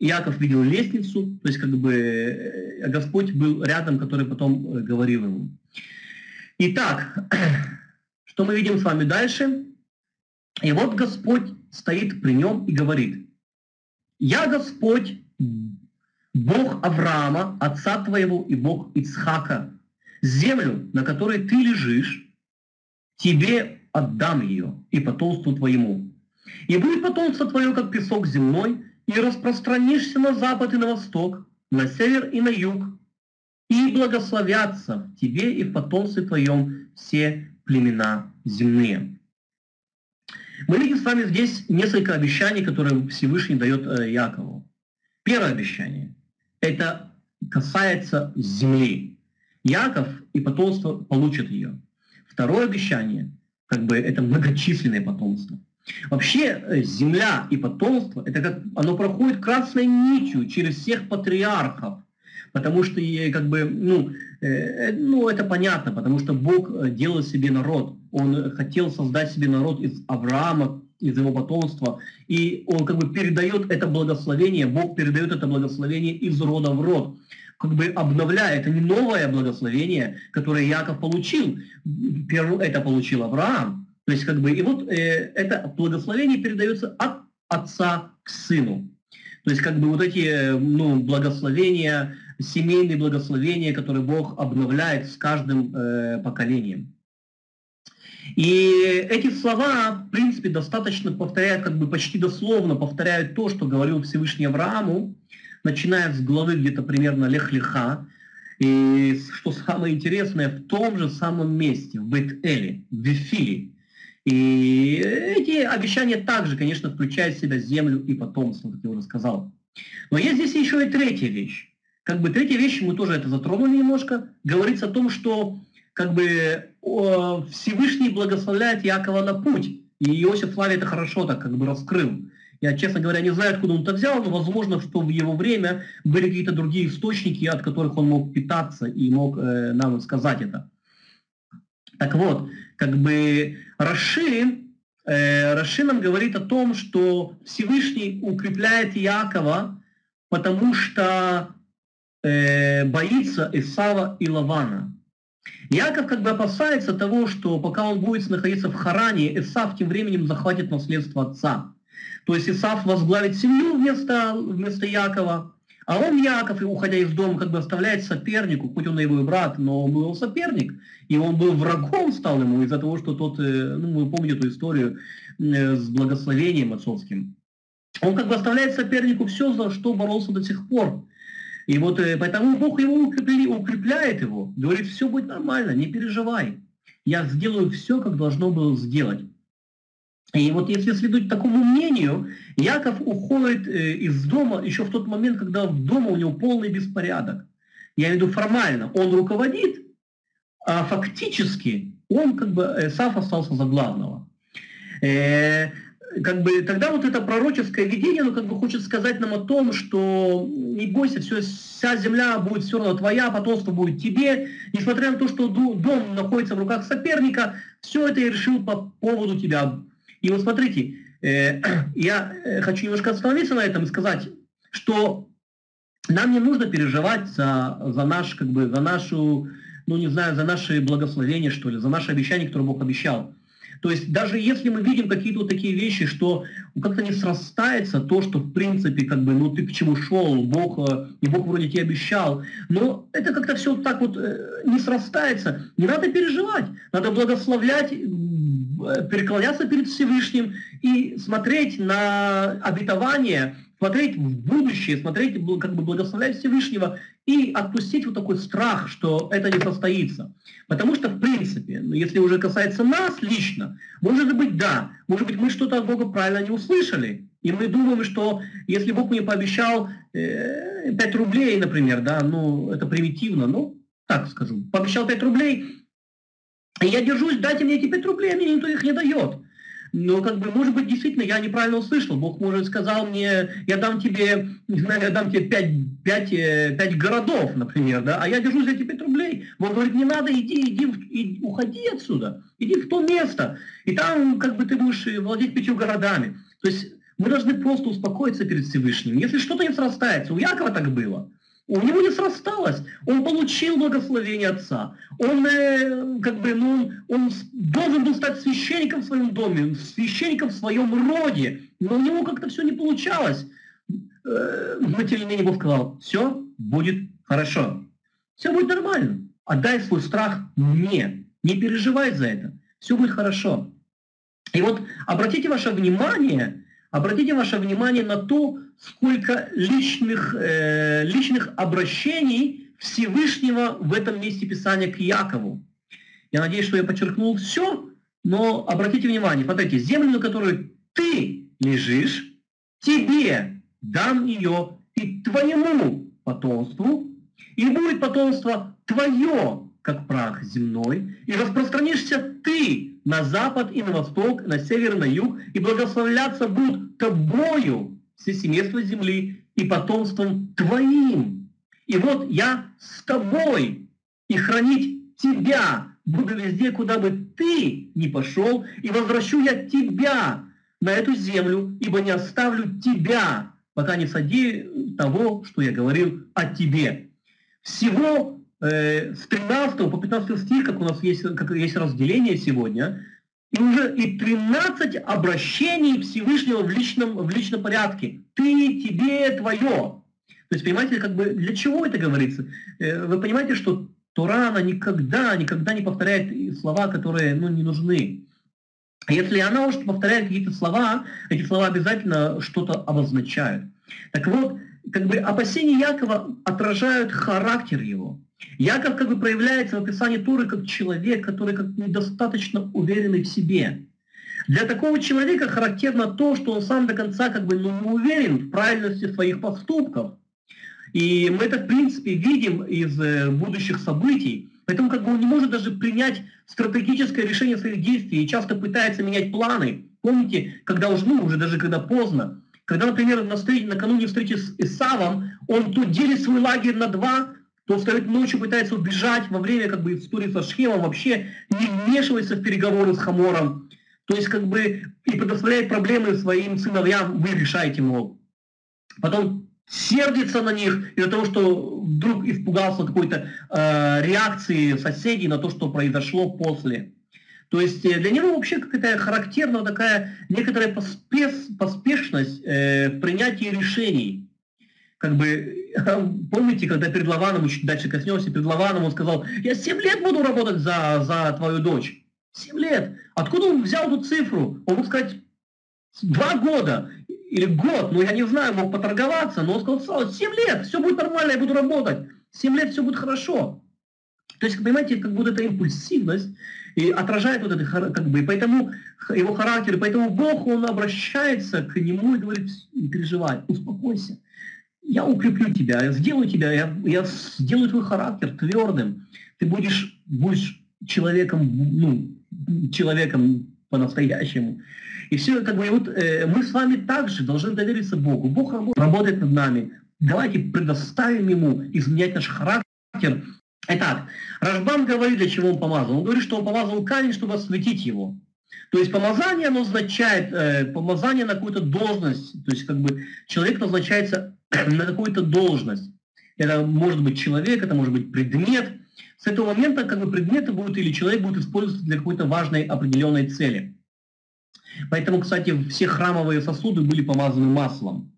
Иаков видел лестницу, то есть, как бы, э, Господь был рядом, который потом э, говорил ему. Итак, что мы видим с вами дальше? И вот Господь стоит при нем и говорит, «Я Господь, Бог Авраама, отца твоего и Бог Ицхака, землю, на которой ты лежишь, тебе отдам ее и потомству твоему. И будет потомство твое, как песок земной, и распространишься на запад и на восток, на север и на юг, и благословятся в тебе и в потомстве твоем все племена земные. Мы видим с вами здесь несколько обещаний, которые Всевышний дает э, Якову. Первое обещание – это касается земли. Яков и потомство получат ее. Второе обещание, как бы это многочисленное потомство. Вообще э, земля и потомство, это как оно проходит красной нитью через всех патриархов, потому что как бы, ну, э, э, ну, это понятно, потому что Бог делал себе народ. Он хотел создать себе народ из Авраама, из его потомства, и он как бы передает это благословение, Бог передает это благословение из рода в род как бы обновляя. Это не новое благословение, которое Яков получил. Это получил Авраам. То есть как бы, и вот э, это благословение передается от отца к сыну. То есть как бы вот эти э, ну, благословения, семейные благословения, которые Бог обновляет с каждым э, поколением. И эти слова, в принципе, достаточно повторяют, как бы почти дословно повторяют то, что говорил Всевышний Аврааму, начиная с главы где-то примерно Лех-Леха, и что самое интересное, в том же самом месте, в Бет-Эле, в Вифиле. И эти обещания также, конечно, включают в себя землю и потомство, как я уже сказал. Но есть здесь еще и третья вещь. Как бы третья вещь, мы тоже это затронули немножко, говорится о том, что как бы Всевышний благословляет Якова на путь. И Иосиф Флавий это хорошо так как бы раскрыл. Я, честно говоря, не знаю, откуда он это взял, но возможно, что в его время были какие-то другие источники, от которых он мог питаться и мог э, нам сказать это. Так вот, как бы Раши, э, Раши нам говорит о том, что Всевышний укрепляет Якова, потому что э, боится Исава и Лавана. Яков как бы опасается того, что пока он будет находиться в Харане, Исав тем временем захватит наследство отца. То есть Исав возглавит семью вместо, вместо Якова, а он, Яков, уходя из дома, как бы оставляет сопернику, хоть он и его брат, но он был соперник, и он был врагом стал ему из-за того, что тот, э, ну, вы помните эту историю э, с благословением отцовским. Он как бы оставляет сопернику все, за что боролся до сих пор. И вот э, поэтому Бог его укрепляет его, говорит, все будет нормально, не переживай. Я сделаю все, как должно было сделать. И вот если следовать такому мнению, Яков уходит э, из дома еще в тот момент, когда в дома у него полный беспорядок. Я имею в виду формально. Он руководит, а фактически он как бы э, Саф остался за главного. Как бы тогда вот это пророческое видение, ну как бы хочет сказать нам о том, что не бойся, все, вся земля будет все равно твоя, потомство будет тебе, несмотря на то, что дом находится в руках соперника, все это я решил по поводу тебя. И вот смотрите, э, я э, хочу немножко остановиться на этом и сказать, что нам не нужно переживать за, за наш, как бы, за нашу, ну не знаю, за наши благословения, что ли, за наши обещания, которые Бог обещал. То есть даже если мы видим какие-то вот такие вещи, что как-то не срастается то, что в принципе, как бы, ну ты к чему шел, Бог, э, и Бог вроде тебе обещал, но это как-то все так вот э, не срастается, не надо переживать, надо благословлять, э, переклоняться перед Всевышним и смотреть на обетование смотреть в будущее, смотреть, как бы благословлять Всевышнего и отпустить вот такой страх, что это не состоится. Потому что, в принципе, ну, если уже касается нас лично, может быть, да, может быть, мы что-то от Бога правильно не услышали, и мы думаем, что если Бог мне пообещал э, 5 рублей, например, да, ну, это примитивно, ну, так скажу, пообещал 5 рублей, и я держусь, дайте мне эти 5 рублей, а мне никто их не дает. Но, как бы, может быть, действительно, я неправильно услышал. Бог, может, сказал мне, я дам тебе, не знаю, я дам тебе пять, пять, э, пять городов, например, да, а я держу за эти пять рублей. Бог говорит, не надо, иди, иди, иди, уходи отсюда, иди в то место, и там, как бы, ты будешь э, владеть пятью городами. То есть мы должны просто успокоиться перед Всевышним. Если что-то не срастается, у Якова так было – у него не срасталось. Он получил благословение отца. Он, э, как бы, ну, он должен был стать священником в своем доме, священником в своем роде, но у него как-то все не получалось. Э, менее Бог сказал, все будет хорошо. Все будет нормально. Отдай свой страх мне. Не переживай за это. Все будет хорошо. И вот обратите ваше внимание, обратите ваше внимание на то, сколько личных, э, личных обращений Всевышнего в этом месте Писания к Якову. Я надеюсь, что я подчеркнул все, но обратите внимание, смотрите, землю, на которой ты лежишь, тебе дам ее и твоему потомству, и будет потомство твое, как прах земной, и распространишься ты на запад и на восток, на север и на юг, и благословляться будут тобою все семейства земли и потомством твоим. И вот я с тобой, и хранить тебя буду везде, куда бы ты ни пошел, и возвращу я тебя на эту землю, ибо не оставлю тебя, пока не сади того, что я говорил о тебе. Всего э, с 13 по 15 стих, как у нас есть, как есть разделение сегодня, и уже и 13 обращений Всевышнего в личном, в личном порядке. Ты, тебе, твое. То есть, понимаете, как бы для чего это говорится? Э, вы понимаете, что Тора, она никогда, никогда не повторяет слова, которые ну, не нужны. Если она уж повторяет какие-то слова, эти слова обязательно что-то обозначают. Так вот, как бы опасения Якова отражают характер его. Яков как бы проявляется в описании Туры как человек, который как недостаточно уверенный в себе. Для такого человека характерно то, что он сам до конца как бы ну, не уверен в правильности своих поступков. И мы это, в принципе, видим из э, будущих событий. Поэтому как бы он не может даже принять стратегическое решение своих действий и часто пытается менять планы. Помните, когда уже, ну, уже даже когда поздно, когда, например, на встрече, накануне встречи с Исавом, он то делит свой лагерь на два, то встает ночью, пытается убежать во время как бы истории со Шхемом, вообще не вмешивается в переговоры с Хамором. То есть как бы и предоставляет проблемы своим сыновьям, вы решаете, мол. Потом сердится на них из-за того, что вдруг испугался какой-то э, реакции соседей на то, что произошло после. То есть э, для него вообще какая-то характерна такая некоторая поспеш, поспешность э, в принятии решений как бы, помните, когда перед Лаваном, чуть дальше коснемся, перед Лаваном он сказал, я 7 лет буду работать за, за твою дочь. 7 лет. Откуда он взял эту цифру? Он мог сказать, два года или год, ну я не знаю, мог поторговаться, но он сказал, 7 лет, все будет нормально, я буду работать. 7 лет, все будет хорошо. То есть, понимаете, как будто эта импульсивность и отражает вот это, как бы, поэтому его характер, поэтому Бог, он обращается к нему и говорит, не переживай, успокойся я укреплю тебя, я сделаю тебя, я, я сделаю твой характер твердым. Ты будешь, будешь человеком, ну, человеком по-настоящему. И все, как бы, вот э, мы с вами также должны довериться Богу. Бог работает, над нами. Давайте предоставим Ему изменять наш характер. Итак, Рашбам говорит, для чего он помазал. Он говорит, что он помазал камень, чтобы осветить его. То есть помазание, оно означает э, помазание на какую-то должность. То есть как бы человек назначается на какую-то должность. Это может быть человек, это может быть предмет. С этого момента как бы предметы будут или человек будет использоваться для какой-то важной определенной цели. Поэтому, кстати, все храмовые сосуды были помазаны маслом.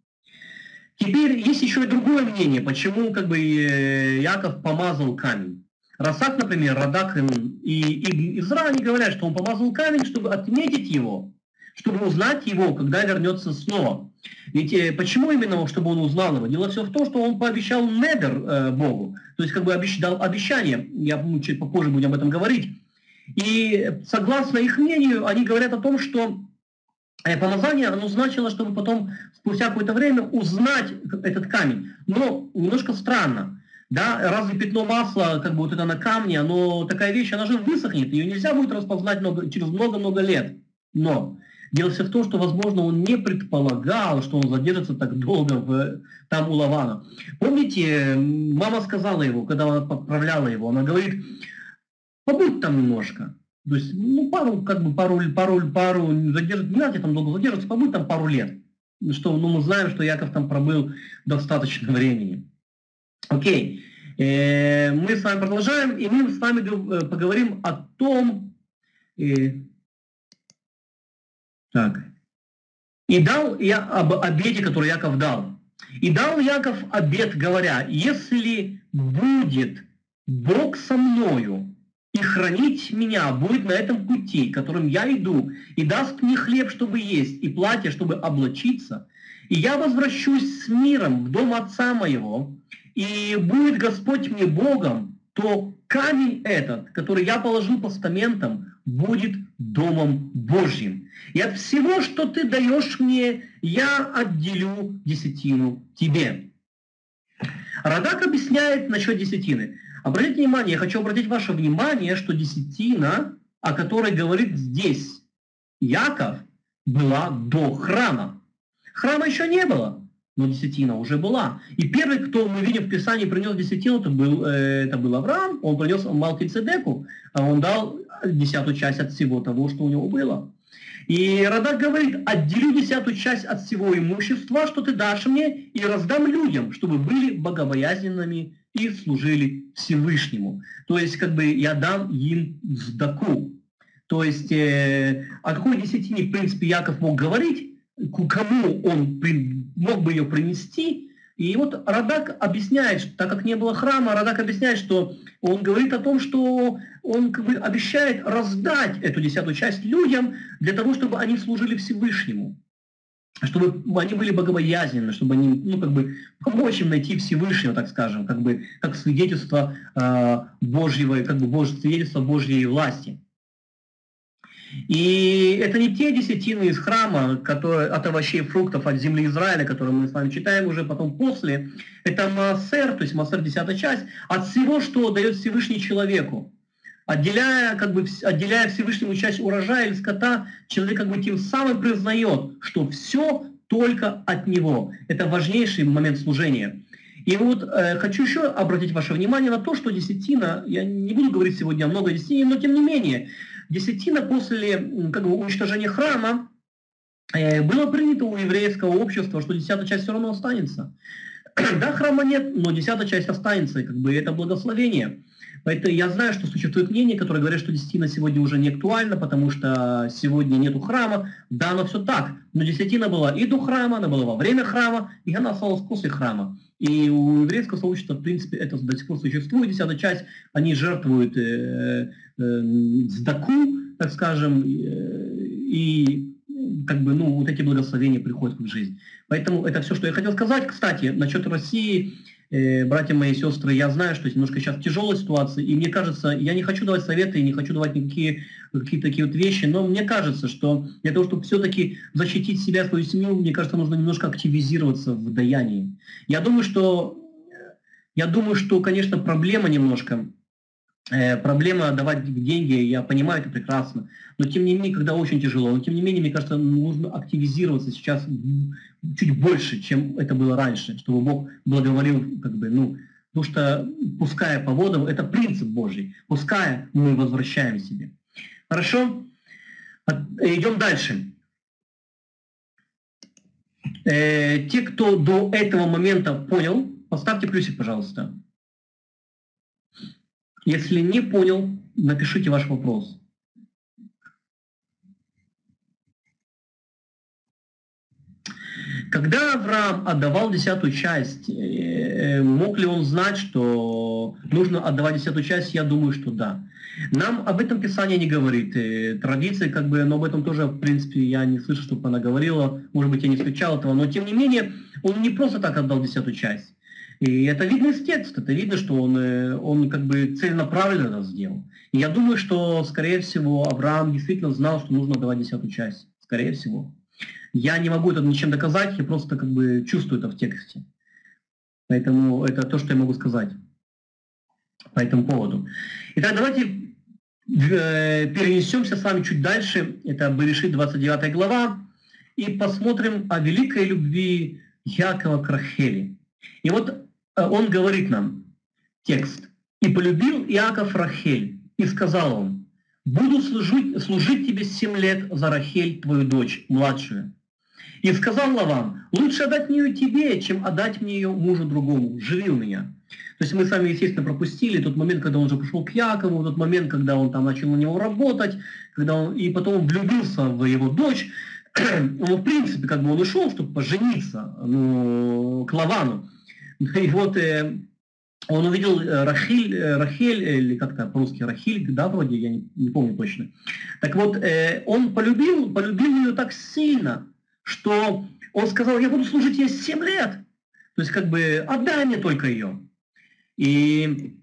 Теперь есть еще и другое мнение, почему как бы э, Яков помазал камень. Расак, например, Радак и Ибн Изра, они говорят, что он помазал камень, чтобы отметить его, чтобы узнать его, когда вернется снова. Ведь э, почему именно, чтобы он узнал его? Дело все в том, что он пообещал недер э, Богу, то есть как бы дал обещание, я чуть попозже будем об этом говорить. И согласно их мнению, они говорят о том, что э, помазание, оно значило, чтобы потом, спустя какое-то время, узнать этот камень. Но немножко странно. Да, разве пятно масла, как бы вот это на камне, оно такая вещь, она же высохнет, ее нельзя будет распознать много, через много-много лет. Но дело все в том, что, возможно, он не предполагал, что он задержится так долго в, там у Лавана. Помните, мама сказала его, когда она подправляла его, она говорит, побудь там немножко. То есть, ну, пару, как бы, пару, пару, пару, задерж... не надо там долго задерживаться, побудь там пару лет. Что, ну, мы знаем, что Яков там пробыл достаточно времени. Окей. Э, мы с вами продолжаем, и мы с вами э, поговорим о том... Э, так. И дал я об обете, который Яков дал. И дал Яков обет, говоря, если будет Бог со мною и хранить меня будет на этом пути, которым я иду, и даст мне хлеб, чтобы есть, и платье, чтобы облачиться, и я возвращусь с миром в дом отца моего, и будет Господь мне Богом, то камень этот, который я положил постаментом, будет домом Божьим. И от всего, что ты даешь мне, я отделю десятину тебе. Радак объясняет насчет десятины. Обратите внимание, я хочу обратить ваше внимание, что десятина, о которой говорит здесь Яков, была до храма. Храма еще не было но десятина уже была. И первый, кто мы видим в Писании принес десятину, это был, э, это был Авраам, он принес Малкицедеку, а он дал десятую часть от всего того, что у него было. И Радак говорит, отделю десятую часть от всего имущества, что ты дашь мне, и раздам людям, чтобы были богобоязненными и служили Всевышнему. То есть, как бы я дам им сдаку. То есть, э, о какой десятине, в принципе, Яков мог говорить, к кому он мог бы ее принести. И вот Радак объясняет, так как не было храма, Радак объясняет, что он говорит о том, что он как бы обещает раздать эту десятую часть людям для того, чтобы они служили Всевышнему чтобы они были богобоязненны, чтобы они, ну, как бы, помочь им найти Всевышнего, так скажем, как бы, как свидетельство э, Божьего, как бы, Божье, свидетельство Божьей власти. И это не те десятины из храма, которые, от овощей фруктов, от земли Израиля, которые мы с вами читаем уже потом после. Это массер, то есть массер десятая часть, от всего, что дает Всевышний человеку. Отделяя, как бы, отделяя Всевышнему часть урожая или скота, человек как бы тем самым признает, что все только от него. Это важнейший момент служения. И вот э, хочу еще обратить ваше внимание на то, что десятина, я не буду говорить сегодня много десятин, но тем не менее, Десятина после как бы, уничтожения храма э, было принято у еврейского общества, что десятая часть все равно останется. Да, храма нет, но десятая часть останется, как бы это благословение. Поэтому я знаю, что существует мнение, которое говорит, что десятина сегодня уже не актуальна, потому что сегодня нету храма. Да, но все так. Но десятина была и до храма, она была во время храма, и она осталась после храма. И у еврейского сообщества, в принципе, это до сих пор существует. Десятая часть, они жертвуют э, э, сдаку, так скажем, э, и как бы, ну, вот эти благословения приходят в жизнь. Поэтому это все, что я хотел сказать. Кстати, насчет России, э, братья мои и сестры, я знаю, что немножко сейчас тяжелая ситуация, и мне кажется, я не хочу давать советы, и не хочу давать никакие какие-то такие вот вещи, но мне кажется, что для того, чтобы все-таки защитить себя, свою семью, мне кажется, нужно немножко активизироваться в даянии. Я думаю, что, я думаю, что, конечно, проблема немножко, э, проблема давать деньги, я понимаю это прекрасно, но тем не менее, когда очень тяжело, но тем не менее, мне кажется, нужно активизироваться сейчас чуть больше, чем это было раньше, чтобы Бог благоволил, как бы, ну, потому что, пуская по водам, это принцип Божий, пуская мы возвращаем себе. Хорошо? Идем дальше. Э, те, кто до этого момента понял, поставьте плюсик, пожалуйста. Если не понял, напишите ваш вопрос. Когда Авраам отдавал десятую часть, э, э, мог ли он знать, что нужно отдавать десятую часть? Я думаю, что да. Нам об этом Писание не говорит. Э, традиции, как бы, но об этом тоже, в принципе, я не слышу, чтобы она говорила. Может быть, я не встречал этого. Но, тем не менее, он не просто так отдал десятую часть. И это видно из текста. Это видно, что он, он как бы целенаправленно это сделал. И я думаю, что, скорее всего, Авраам действительно знал, что нужно отдавать десятую часть. Скорее всего. Я не могу это ничем доказать, я просто как бы чувствую это в тексте. Поэтому это то, что я могу сказать по этому поводу. Итак, давайте э, перенесемся с вами чуть дальше. Это Берешит 29 глава. И посмотрим о великой любви Якова к Рахели. И вот э, он говорит нам, текст. «И полюбил Иаков Рахель, и сказал он, буду служить, служить тебе семь лет за Рахель, твою дочь, младшую. И сказал Лаван, лучше отдать мне ее тебе, чем отдать мне ее мужу другому. Живи у меня. То есть мы с вами, естественно, пропустили тот момент, когда он уже пошел к Якову, тот момент, когда он там начал на него работать, когда он, и потом он влюбился в его дочь. ну, в принципе, как бы он ушел, чтобы пожениться ну, к Лавану. И вот э, он увидел э, Рахиль, э, Рахель, или как-то по-русски Рахиль, да, вроде, я не, не помню точно. Так вот, э, он полюбил, полюбил ее так сильно, что он сказал, я буду служить ей 7 лет. То есть как бы отдай мне только ее. И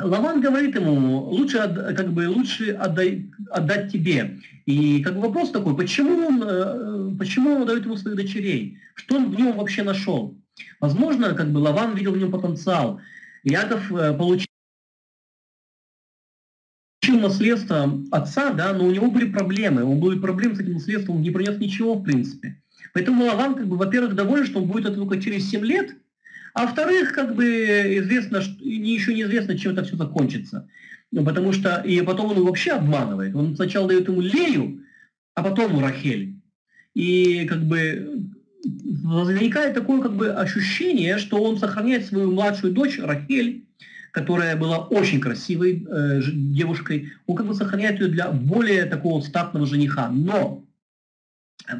Лаван говорит ему, лучше, как бы, лучше отдай, отдать тебе. И как бы вопрос такой, почему он, э, почему он дает ему своих дочерей? Что он в нем вообще нашел? Возможно, как бы Лаван видел в нем потенциал. Яков э, получил наследство отца, да, но у него были проблемы. У него были проблемы с этим наследством, он не принес ничего, в принципе. Поэтому Лаван, как бы, во-первых, доволен, что он будет это только через 7 лет, а во-вторых, как бы известно, что, еще неизвестно, чем это все закончится. Ну, потому что, и потом он вообще обманывает. Он сначала дает ему Лею, а потом Рахель. И как бы возникает такое как бы ощущение, что он сохраняет свою младшую дочь Рахель, которая была очень красивой э, девушкой, он как бы сохраняет ее для более такого статного жениха. Но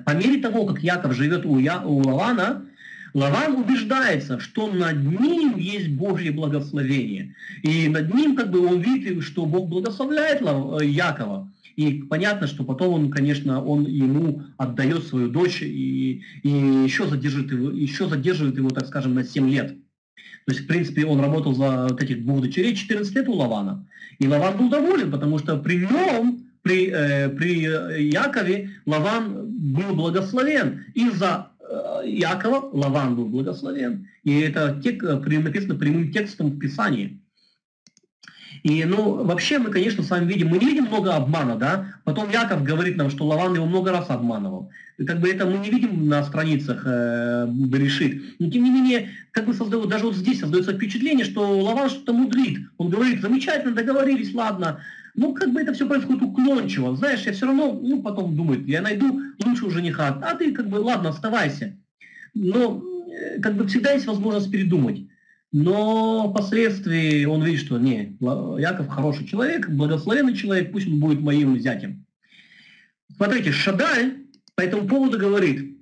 по мере того, как Яков живет у, Я, у Лавана, Лаван убеждается, что над ним есть Божье благословение. И над ним как бы он видит, что Бог благословляет э, Якова. И понятно, что потом он, конечно, он ему отдает свою дочь и, и еще, задерживает его, еще задерживает его, так скажем, на 7 лет. То есть, в принципе, он работал за вот этих двух дочерей 14 лет у Лавана. И Лаван был доволен, потому что при нем, при, э, при Якове, Лаван был благословен. И за э, Якова Лаван был благословен. И это тек, написано прямым текстом в Писании. И, ну, вообще мы, конечно, с вами видим, мы не видим много обмана, да. Потом Яков говорит нам, что Лаван его много раз обманывал. И как бы это мы не видим на страницах э, Берешит. Но тем не менее, как бы создает, даже вот здесь создается впечатление, что Лаван что-то мудрит. Он говорит, замечательно, договорились, ладно. Ну, как бы это все происходит уклончиво. Знаешь, я все равно, ну, потом думаю, я найду лучшего жениха, а ты как бы, ладно, оставайся. Но э, как бы всегда есть возможность передумать. Но впоследствии он видит, что не, Яков хороший человек, благословенный человек, пусть он будет моим зятем. Смотрите, Шадаль по этому поводу говорит,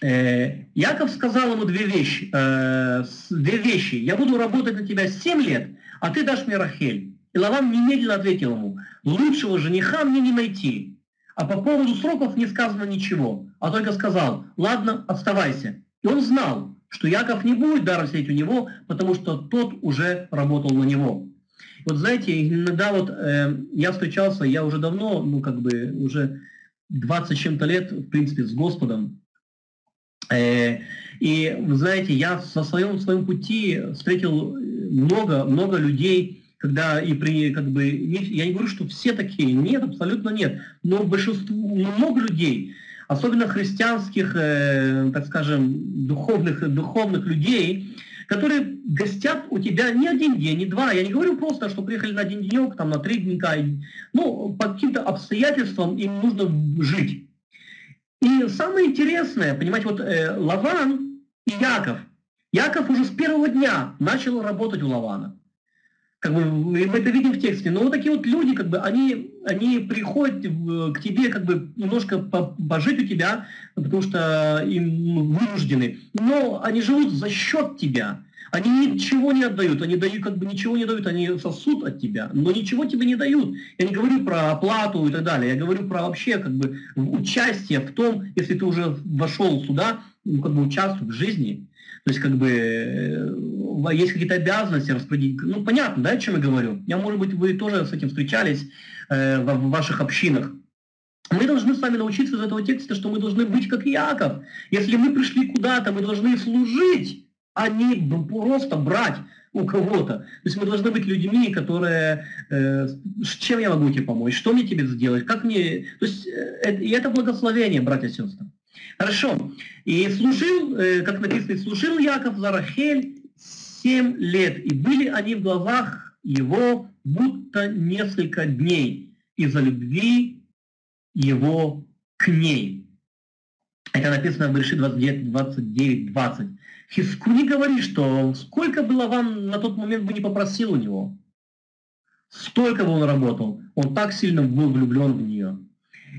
э, Яков сказал ему две вещи, э, две вещи. Я буду работать на тебя 7 лет, а ты дашь мне Рахель. И Лаван немедленно ответил ему, лучшего жениха мне не найти. А по поводу сроков не сказано ничего, а только сказал, ладно, оставайся. И он знал, что Яков не будет даром сидеть у него, потому что тот уже работал на него. Вот знаете, иногда вот э, я встречался, я уже давно, ну как бы уже 20 чем-то лет, в принципе, с Господом. Э, и знаете, я со своем, своем пути встретил много, много людей, когда и при, как бы, я не говорю, что все такие, нет, абсолютно нет, но большинство, много людей, особенно христианских, э, так скажем, духовных, духовных людей, которые гостят у тебя не один день, не два. Я не говорю просто, что приехали на один денек, там, на три дника. Ну, по каким-то обстоятельствам им нужно жить. И самое интересное, понимаете, вот э, Лаван и Яков. Яков уже с первого дня начал работать у Лавана. Как бы, мы это видим в тексте. Но вот такие вот люди, как бы, они, они приходят к тебе, как бы, немножко пожить у тебя, потому что им вынуждены. Но они живут за счет тебя. Они ничего не отдают, они дают, как бы ничего не дают, они сосут от тебя, но ничего тебе не дают. Я не говорю про оплату и так далее, я говорю про вообще как бы участие в том, если ты уже вошел сюда, ну, как бы участвуй в жизни. То есть как бы э, есть какие-то обязанности распределить. Ну, понятно, да, о чем я говорю? Я, может быть, вы тоже с этим встречались э, в, в ваших общинах. Мы должны с вами научиться из этого текста, что мы должны быть как Яков. Если мы пришли куда-то, мы должны служить, а не просто брать у кого-то. То есть мы должны быть людьми, которые, э, чем я могу тебе помочь, что мне тебе сделать, как мне... То есть э, это, это благословение, братья и сестры. Хорошо. И служил, э, как написано, служил Яков за Рахель семь лет, и были они в глазах его будто несколько дней из-за любви его к ней. Это написано в Берешит 29, 29, 20. Хиску не говори, что сколько было вам на тот момент бы не попросил у него. Столько бы он работал. Он так сильно был влюблен в нее.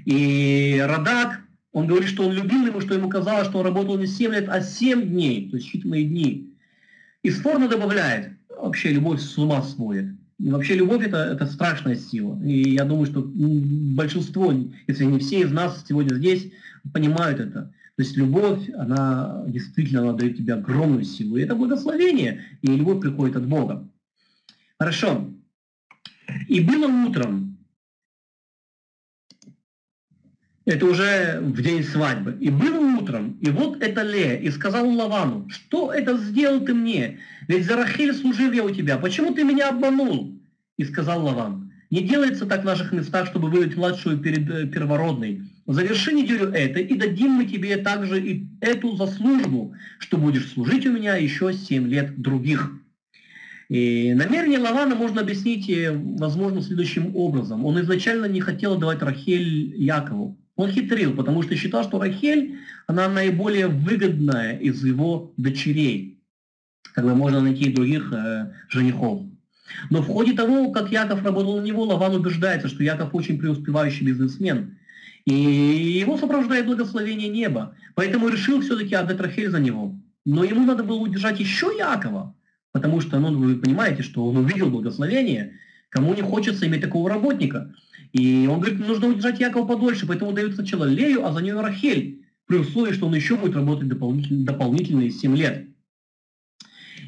И Радак, он говорит, что он любил ему, что ему казалось, что он работал не 7 лет, а 7 дней, то есть считанные дни. И Сфорна добавляет, вообще любовь с ума сводит. И вообще любовь это, это страшная сила. И я думаю, что большинство, если не все из нас сегодня здесь, понимают это. То есть любовь, она действительно она дает тебе огромную силу. И это благословение, и любовь приходит от Бога. Хорошо. И было утром, Это уже в день свадьбы. И было утром, и вот это Ле, и сказал Лавану, что это сделал ты мне? Ведь за Рахель служил я у тебя, почему ты меня обманул? И сказал Лаван, не делается так в наших местах, чтобы выдать младшую перед э, первородной. Заверши неделю это, и дадим мы тебе также и эту заслужбу, что будешь служить у меня еще семь лет других. И намерение Лавана можно объяснить, э, возможно, следующим образом. Он изначально не хотел давать Рахель Якову. Он хитрил, потому что считал, что Рахель, она наиболее выгодная из его дочерей. Бы можно найти других э, женихов. Но в ходе того, как Яков работал на него, Лаван убеждается, что Яков очень преуспевающий бизнесмен. И его сопровождает благословение неба. Поэтому решил все-таки отдать Рахель за него. Но ему надо было удержать еще Якова, потому что, ну, вы понимаете, что он увидел благословение, кому не хочется иметь такого работника. И он говорит, нужно удержать Якова подольше, поэтому дают сначала Лею, а за нее Рахель, при условии, что он еще будет работать дополнительно, дополнительные 7 лет.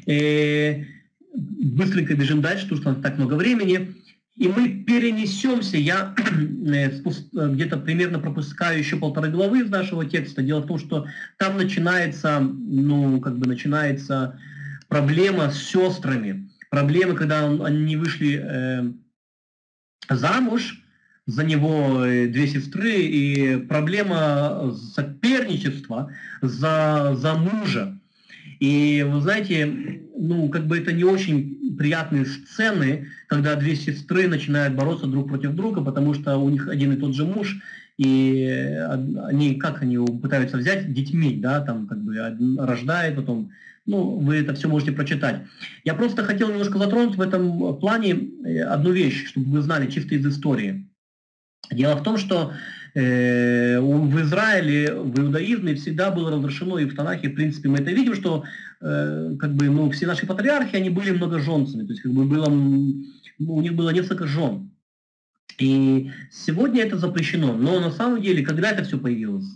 И э, быстренько бежим дальше, потому что у нас так много времени. И мы перенесемся, я э, где-то примерно пропускаю еще полторы главы из нашего текста. Дело в том, что там начинается, ну, как бы начинается проблема с сестрами. Проблема, когда они вышли э, замуж, за него э, две сестры, и проблема соперничества за, за мужа. И вы знаете, ну, как бы это не очень приятные сцены, когда две сестры начинают бороться друг против друга, потому что у них один и тот же муж, и они, как они пытаются взять детьми, да, там как бы рождает, потом, ну, вы это все можете прочитать. Я просто хотел немножко затронуть в этом плане э, одну вещь, чтобы вы знали чисто из истории. Дело в том, что э, в Израиле, в иудаизме всегда было разрешено, и в Танахе, в принципе, мы это видим, что э, как бы, ну, все наши патриархи, они были многоженцами, то есть как бы было, у них было несколько жен. И сегодня это запрещено, но на самом деле, когда это все появилось?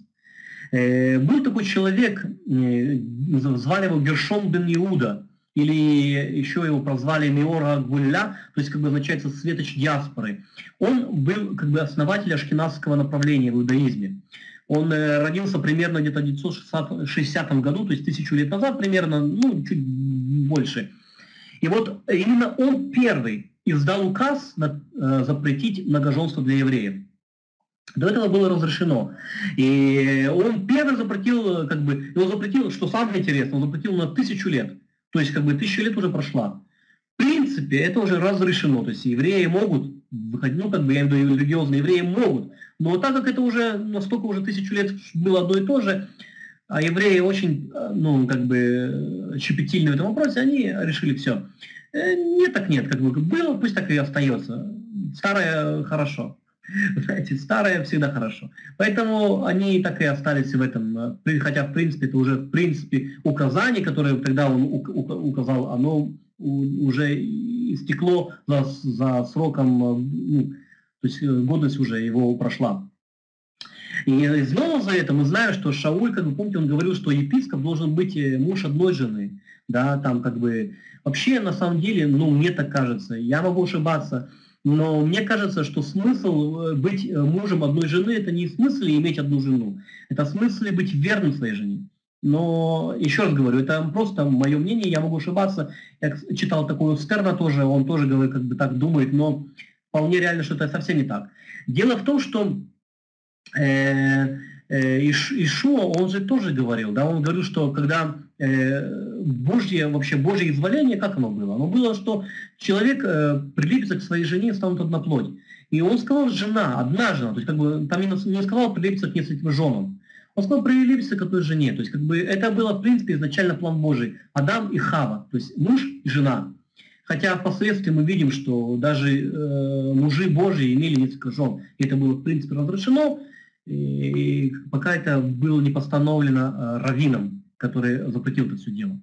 Э, был такой человек, э, звали его Гершон бен Иуда, или еще его прозвали Меора Гулля, то есть как бы означается светоч диаспоры. Он был как бы основателем ашкенадского направления в иудаизме. Он э, родился примерно где-то в 1960 году, то есть тысячу лет назад примерно, ну, чуть больше. И вот именно он первый издал указ на, э, запретить многоженство для евреев. До этого было разрешено. И он первый запретил, как бы, его запретил, что самое интересное, он запретил на тысячу лет. То есть как бы тысяча лет уже прошла. В принципе, это уже разрешено. То есть евреи могут выходить, ну как бы я имею в виду религиозные евреи могут. Но так как это уже настолько уже тысячу лет было одно и то же, а евреи очень, ну, как бы, щепетильны в этом вопросе, они решили все. Э, нет, так нет, как бы было, пусть так и остается. Старое хорошо. Знаете, старое всегда хорошо. Поэтому они так и остались в этом. Хотя, в принципе, это уже, в принципе, указание, которое тогда он указал, оно уже истекло за, за сроком, ну, то есть годность уже его прошла. И снова за это мы знаем, что Шауль, как вы помните, он говорил, что епископ должен быть э, муж одной жены. Да, там как бы... Вообще, на самом деле, ну, мне так кажется, я могу ошибаться, но мне кажется, что смысл э, быть э, мужем одной жены, это не в смысле иметь одну жену, это в смысле быть верным своей жене. Но, еще раз говорю, это просто мое мнение, я могу ошибаться. Я читал такую Стерна тоже, он тоже говорит, как бы так думает, но вполне реально, что это совсем не так. Дело в том, что э, Ишуа, он же тоже говорил, да, он говорил, что когда э, Божье, вообще Божье изволение, как оно было? Оно было, что человек э, прилепится к своей жене и станут одна плоть. И он сказал, жена, одна жена, то есть как бы там не сказал прилепиться к нескольким женам. Он сказал, прилепиться к одной жене. То есть как бы это было, в принципе, изначально план Божий. Адам и Хава, то есть муж и жена. Хотя впоследствии мы видим, что даже э, мужи Божьи имели несколько жен. И это было, в принципе, разрешено, и пока это было не постановлено э, раввином, который запретил это все дело.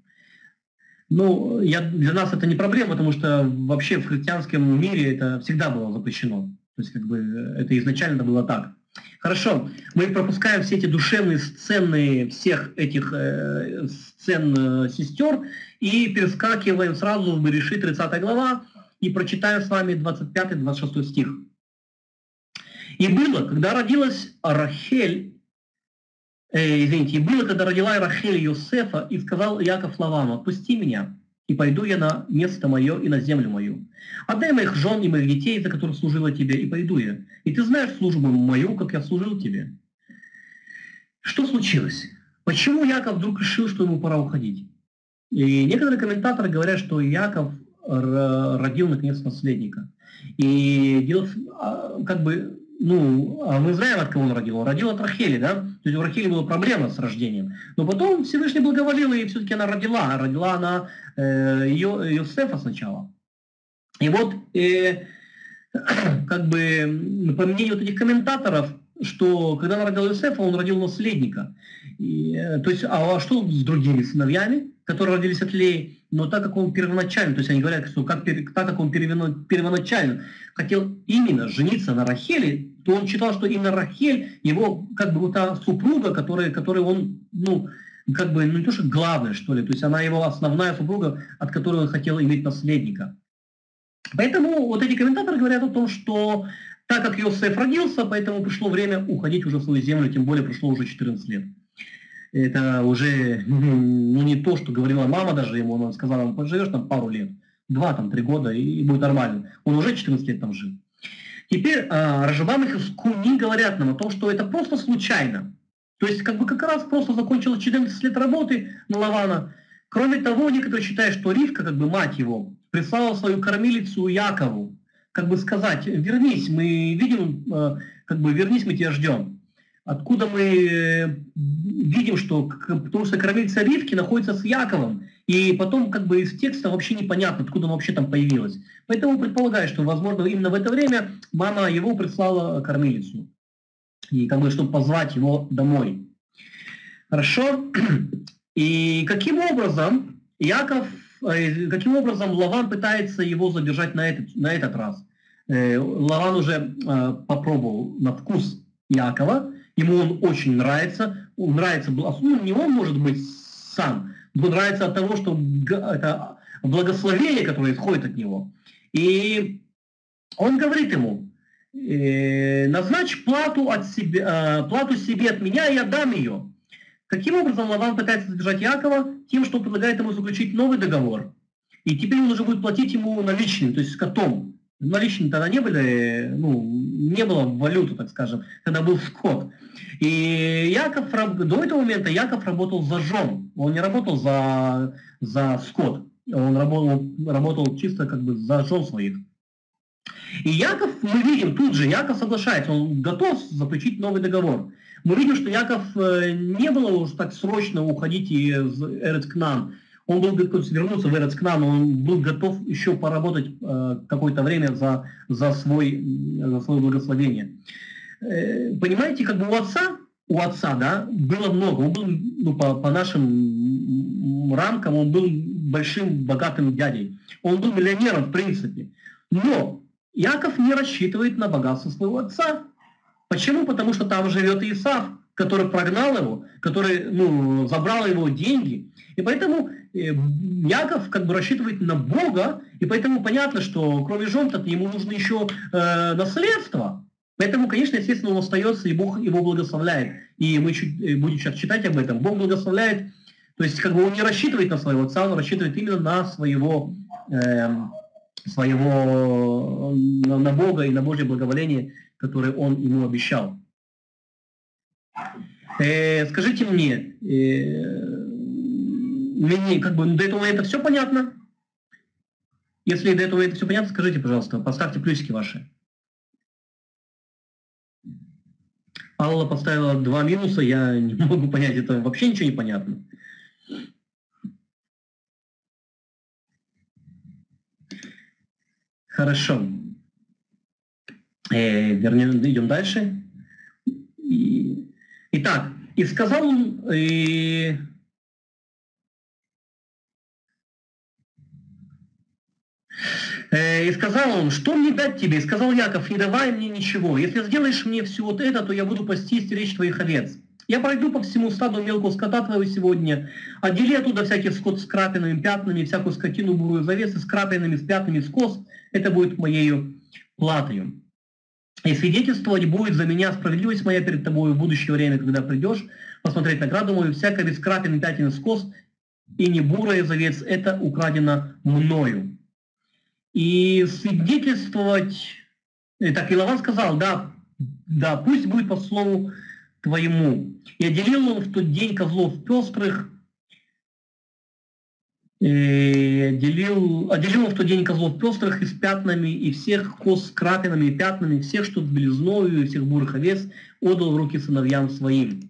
Ну, я, для нас это не проблема, потому что вообще в христианском мире это всегда было запрещено. То есть как бы это изначально было так. Хорошо, мы пропускаем все эти душевные сцены всех этих э, сцен э, сестер и перескакиваем сразу в Береши 30 глава и прочитаем с вами 25-26 стих. «И было, когда родилась Рахель, э, извините, и было, когда родила Рахель Йосефа, и сказал Яков Лавану, отпусти меня, и пойду я на место мое и на землю мою. Отдай моих жен и моих детей, за которых служила тебе, и пойду я. И ты знаешь службу мою, как я служил тебе. Что случилось? Почему Яков вдруг решил, что ему пора уходить? И некоторые комментаторы говорят, что Яков родил наконец наследника. И дело, а, как бы ну, а мы знаем, от кого он родил. Он родил от Рахели, да? То есть у Рахели была проблема с рождением. Но потом Всевышний благоволил, и все-таки она родила. Родила она э, ее, Иосифа сначала. И вот, э, как бы, по мнению вот этих комментаторов, что когда она родила Иосифа, он родил наследника. И, э, то есть, а, что с другими сыновьями, которые родились от Леи? Но так как он первоначально, то есть они говорят, что как, так как он первоначально хотел именно жениться на Рахеле, то он считал, что именно Рахель, его как бы вот та супруга, которая, которой он, ну, как бы, ну не то, что главное, что ли, то есть она его основная супруга, от которой он хотел иметь наследника. Поэтому вот эти комментаторы говорят о том, что так как Иосиф родился, поэтому пришло время уходить уже в свою землю, тем более прошло уже 14 лет это уже ну, не то, что говорила мама даже ему, она сказала, "Он поживешь там пару лет, два, там, три года, и будет нормально. Он уже 14 лет там жил. Теперь а, Рашабам и Куни говорят нам о том, что это просто случайно. То есть как бы как раз просто закончила 14 лет работы на Лавана. Кроме того, некоторые считают, что Ривка, как бы мать его, прислала свою кормилицу Якову, как бы сказать, вернись, мы видим, а, как бы вернись, мы тебя ждем. Откуда мы э, видим, что потому что кормильца Ривки находится с Яковом, и потом как бы из текста вообще непонятно, откуда он вообще там появилась. Поэтому предполагаю, что, возможно, именно в это время мама его прислала кормилицу, и как бы, чтобы позвать его домой. Хорошо? И каким образом Яков, э, каким образом Лаван пытается его задержать на этот, на этот раз? Э, Лаван уже попробовал на вкус Якова, ему он очень нравится, он нравится, ну, не он может быть сам, ему нравится от того, что это благословение, которое исходит от него. И он говорит ему, э, назначь плату, от себя, э, плату себе от меня, и я дам ее. Каким образом Лаван пытается задержать Якова? Тем, что предлагает ему заключить новый договор. И теперь он уже будет платить ему наличными, то есть котом. Наличные тогда не были, ну, не было валюты, так скажем, тогда был скот. И Яков, до этого момента Яков работал за жен, он не работал за, за скот, он работал, работал чисто как бы за жен своих. И Яков, мы видим, тут же Яков соглашается, он готов заключить новый договор. Мы видим, что Яков э, не было уже так срочно уходить из Эрецкнан. Он был готов вернуться в Эрецкнан, он был готов еще поработать э, какое-то время за, за, свой, за свое благословение. Э, понимаете, как бы у отца, у отца, да, было много. Он был, ну, по, по нашим рамкам, он был большим, богатым дядей. Он был миллионером, в принципе. Но Яков не рассчитывает на богатство своего отца. Почему? Потому что там живет Исав, который прогнал его, который ну, забрал его деньги. И поэтому э, Яков как бы рассчитывает на Бога, и поэтому понятно, что кроме жен ему нужно еще э, наследство. Поэтому, конечно, естественно, он остается, и Бог его благословляет. И мы чуть, э, будем сейчас читать об этом. Бог благословляет, то есть как бы он не рассчитывает на своего отца, он рассчитывает именно на своего, э, своего на Бога и на Божье благоволение, который он ему обещал. Э, скажите мне, э, мне как бы до этого момента все понятно? Если до этого момента все понятно, скажите, пожалуйста, поставьте плюсики ваши. Алла поставила два минуса, я не могу понять, это вообще ничего не понятно. Хорошо. Э, вернем, идем дальше. И, итак, и сказал он, и, э, и сказал он, что мне дать тебе? И сказал Яков, не давай мне ничего. Если сделаешь мне все вот это, то я буду пасти и стеречь твоих овец. Я пройду по всему стаду мелкого скота твоего сегодня, отдели оттуда всякий скот с крапинами, пятнами, всякую скотину бурую завесы с крапинами, с пятнами, с кос. Это будет моею платою. И свидетельствовать будет за меня справедливость моя перед тобой в будущее время, когда придешь, посмотреть награду мою, всякая без крапин и пятен скос, и не бурая завец, это украдено мною. И свидетельствовать, и так Илован сказал, да, да, пусть будет по слову твоему. И отделил он в тот день козлов пестрых, и отделил, отделил в тот день козлов пестрых и с пятнами, и всех коз с крапинами и пятнами, всех, что с белизною, и всех бурых овец, отдал в руки сыновьям своим.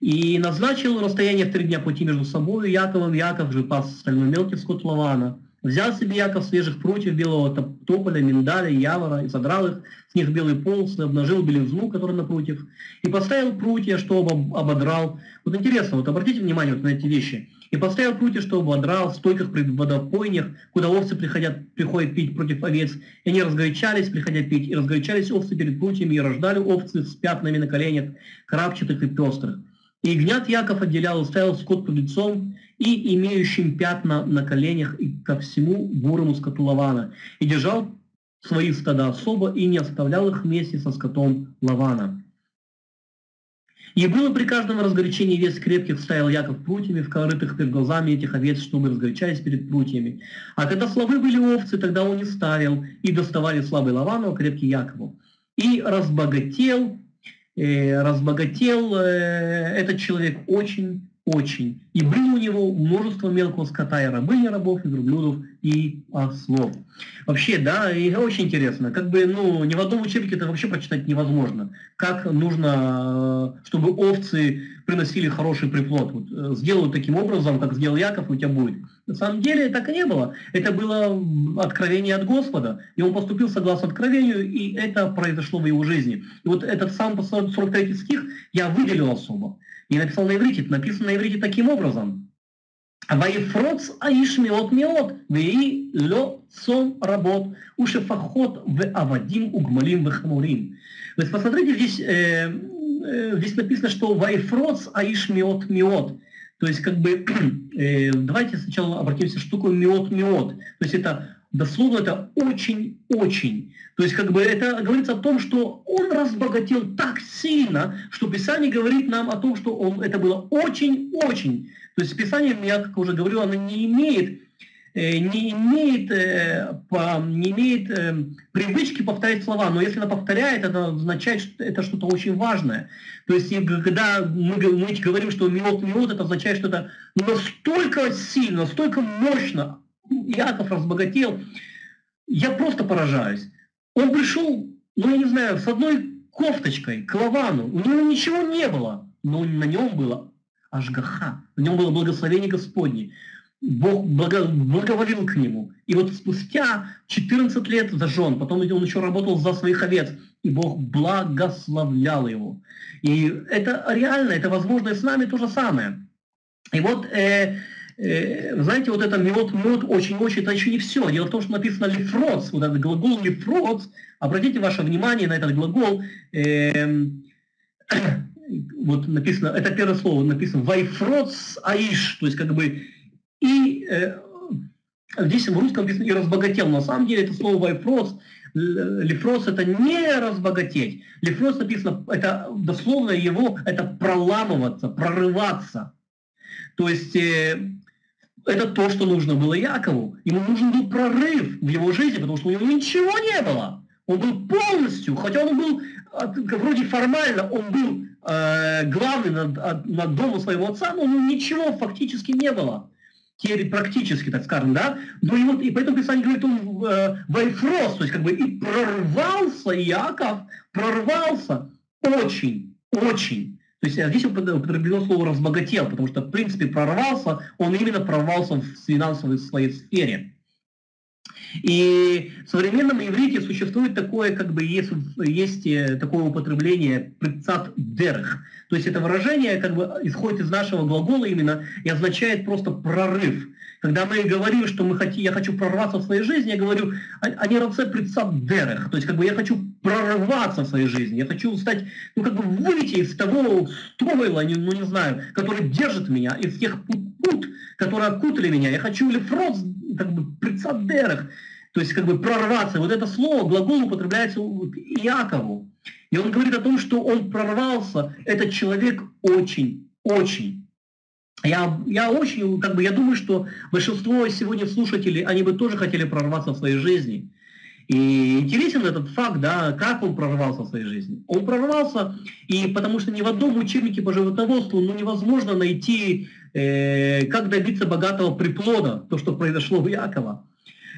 И назначил расстояние в три дня пути между собой Яковом. Яков же пас остальной мелкий скот Лавана. Взял себе Яков свежих прутьев белого тополя, миндаля, явора, и содрал их, с них белый полос, и обнажил белизну, которая на прутьев, и поставил прутья, чтобы ободрал. Вот интересно, вот обратите внимание вот на эти вещи. И поставил прутья, чтобы ободрал в стойках при водопойнях, куда овцы приходят, приходят пить против овец. И они разгорячались, приходя пить, и разгорячались овцы перед прутьями, и рождали овцы с пятнами на коленях, крапчатых и пестрых. И гнят Яков отделял и ставил скот под лицом, и имеющим пятна на коленях и ко всему бурому скоту Лавана, и держал свои стада особо и не оставлял их вместе со скотом Лавана. И было при каждом разгорячении вес крепких ставил Яков прутьями, в корытых перед глазами этих овец, чтобы разгорячались перед прутьями. А когда слабы были овцы, тогда он не ставил, и доставали слабый Лавану, а крепкий Якову. И разбогател, э, разбогател э, этот человек очень очень. И было у него множество мелкого скота и рабыни рабов, и верблюдов, и ослов. Вообще, да, и очень интересно. Как бы, ну, ни в одном учебнике это вообще прочитать невозможно. Как нужно, э, чтобы овцы приносили хороший приплод. Вот, э, сделаю таким образом, как сделал Яков, у тебя будет. На самом деле так и не было. Это было откровение от Господа. И он поступил согласно откровению, и это произошло в его жизни. И вот этот сам 43 стих я выделил особо и написал на иврите. Написано на иврите таким образом. Ваефроц аиш меот меот, веи ло сон работ, ушефахот в авадим угмалим в хамурим. То есть посмотрите, здесь, э, э, здесь написано, что ваефроц аиш меот меот. То есть как бы, э, давайте сначала обратимся, что такое меот меот. То есть это дословно это очень-очень. То есть как бы это говорится о том, что он разбогател так сильно, что Писание говорит нам о том, что он, это было очень-очень. То есть Писание, я как уже говорил, оно не имеет э, не имеет, э, не имеет привычки повторять слова, но если она повторяет, это означает, что это что-то очень важное. То есть, когда мы, мы говорим, что миот миот, это означает, что это настолько сильно, настолько мощно Иаков разбогател, я просто поражаюсь. Он пришел, ну, я не знаю, с одной кофточкой к Лавану. У него ничего не было, но на нем было Ашгаха, на нем было благословение Господне. Бог благо, благоволил к нему. И вот спустя 14 лет зажжен, потом он еще работал за своих овец, и Бог благословлял его. И это реально, это возможно и с нами то же самое. И вот, э, э, знаете, вот это мед, мед, очень-очень, это еще не все. Дело в том, что написано лифроц, вот этот глагол лифроц, обратите ваше внимание на этот глагол, э, вот написано, это первое слово, написано «вайфроц аиш», то есть как бы и э, здесь в русском написано «и разбогател». На самом деле это слово «вайфроц», Лифрос это не разбогатеть. Лифрос написано, это дословно его, это проламываться, прорываться. То есть э, это то, что нужно было Якову. Ему нужен был прорыв в его жизни, потому что у него ничего не было. Он был полностью, хотя он был вроде формально он был э, главный над, над домом своего отца, но ничего фактически не было. Теперь практически, так скажем, да? Но и, вот, и поэтому Писание говорит, он э, вайфрос, то есть как бы и прорвался Яков, прорвался очень, очень. То есть здесь употреблено слово «разбогател», потому что, в принципе, прорвался, он именно прорвался в финансовой своей сфере. И в современном иврите существует такое, как бы есть, есть э, такое употребление «прицат дерх». То есть это выражение как бы исходит из нашего глагола именно и означает просто прорыв. Когда мы говорим, что мы хотим, я хочу прорваться в своей жизни, я говорю, они «А, равце прицат дерех. То есть как бы я хочу прорваться в своей жизни, я хочу стать, ну как бы выйти из того стойла, ну не знаю, который держит меня, из тех пут, которые окутали меня. Я хочу лефроз как бы прицадерах, то есть как бы прорваться. Вот это слово, глагол употребляется Иакову. И он говорит о том, что он прорвался, этот человек очень, очень. Я, я очень, как бы, я думаю, что большинство сегодня слушателей, они бы тоже хотели прорваться в своей жизни. И интересен этот факт, да, как он прорвался в своей жизни. Он прорвался, и потому что ни в одном учебнике по животноводству ну, невозможно найти, э, как добиться богатого приплода, то, что произошло у Якова.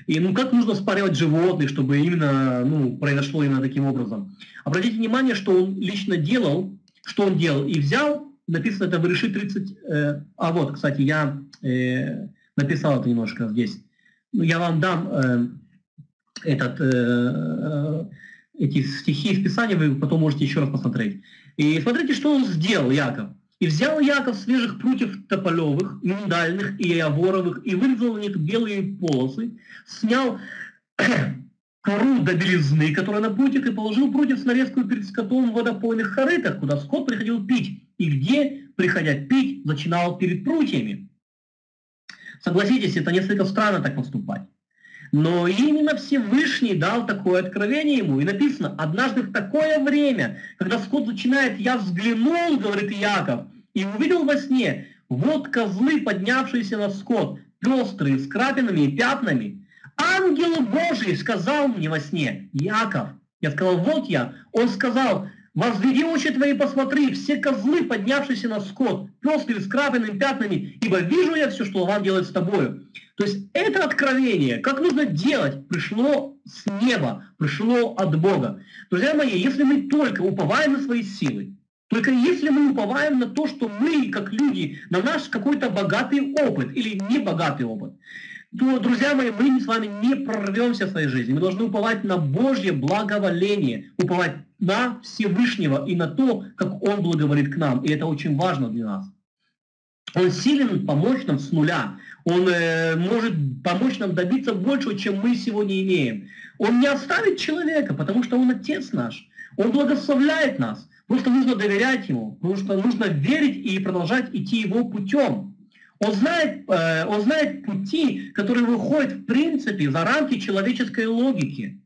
И ну как нужно спаривать животных, чтобы именно ну, произошло именно таким образом. Обратите внимание, что он лично делал, что он делал, и взял, написано это в Реши 30, э, а вот, кстати, я э, написал это немножко здесь. Ну, я вам дам... Э, этот, э, э, эти стихи из Писания, вы потом можете еще раз посмотреть. И смотрите, что он сделал, Яков. «И взял Яков свежих прутьев тополевых, миндальных и яворовых, и вырезал на них белые полосы, снял кору до белизны, которая на прутьях, и положил прутьев с нарезкой перед скотом в водопойных корытах, куда скот приходил пить, и где, приходя пить, начинал перед прутьями». Согласитесь, это несколько странно так поступать. Но именно Всевышний дал такое откровение ему. И написано, однажды в такое время, когда скот начинает, я взглянул, говорит Яков, и увидел во сне, вот козлы, поднявшиеся на скот, пестрые, с крапинами и пятнами. Ангел Божий сказал мне во сне, Яков, я сказал, вот я. Он сказал, Возведи очи твои, посмотри, все козлы, поднявшиеся на скот, пестрые с крапинными пятнами, ибо вижу я все, что Лаван делает с тобою. То есть это откровение, как нужно делать, пришло с неба, пришло от Бога. Друзья мои, если мы только уповаем на свои силы, только если мы уповаем на то, что мы, как люди, на наш какой-то богатый опыт или небогатый опыт, то, друзья мои, мы с вами не прорвемся в своей жизни. Мы должны уповать на Божье благоволение, уповать на Всевышнего и на то, как Он благоволит к нам. И это очень важно для нас. Он силен помочь нам с нуля. Он э, может помочь нам добиться большего, чем мы сегодня имеем. Он не оставит человека, потому что Он Отец наш. Он благословляет нас. Просто нужно доверять Ему, что нужно верить и продолжать идти Его путем. Он знает, э, он знает пути, которые выходят в принципе за рамки человеческой логики.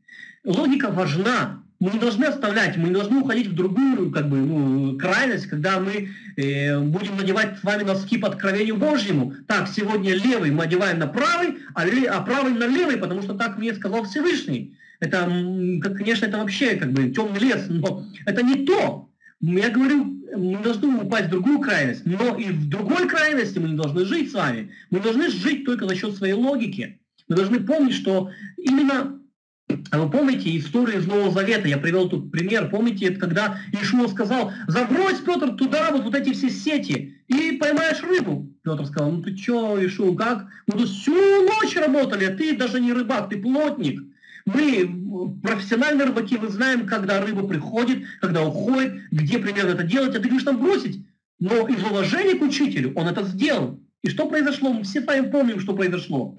Логика важна, мы не должны оставлять, мы не должны уходить в другую как бы, ну, крайность, когда мы э, будем надевать с вами носки по откровению Божьему. Так, сегодня левый мы одеваем на правый, а, ле, а правый на левый, потому что так мне сказал Всевышний. Это, конечно, это вообще как бы темный лес, но это не то. Я говорю, мы не должны упасть в другую крайность, но и в другой крайности мы не должны жить с вами. Мы должны жить только за счет своей логики. Мы должны помнить, что именно вы помните историю из Нового Завета? Я привел тут пример. Помните, это когда Ишуа сказал, забрось, Петр, туда вот, вот эти все сети и поймаешь рыбу. Петр сказал, ну ты что, Ишуа, как? Мы тут всю ночь работали, а ты даже не рыбак, ты плотник. Мы профессиональные рыбаки, мы знаем, когда рыба приходит, когда уходит, где примерно это делать, а ты говоришь там бросить. Но из уважения к учителю он это сделал. И что произошло? Мы все помним, что произошло.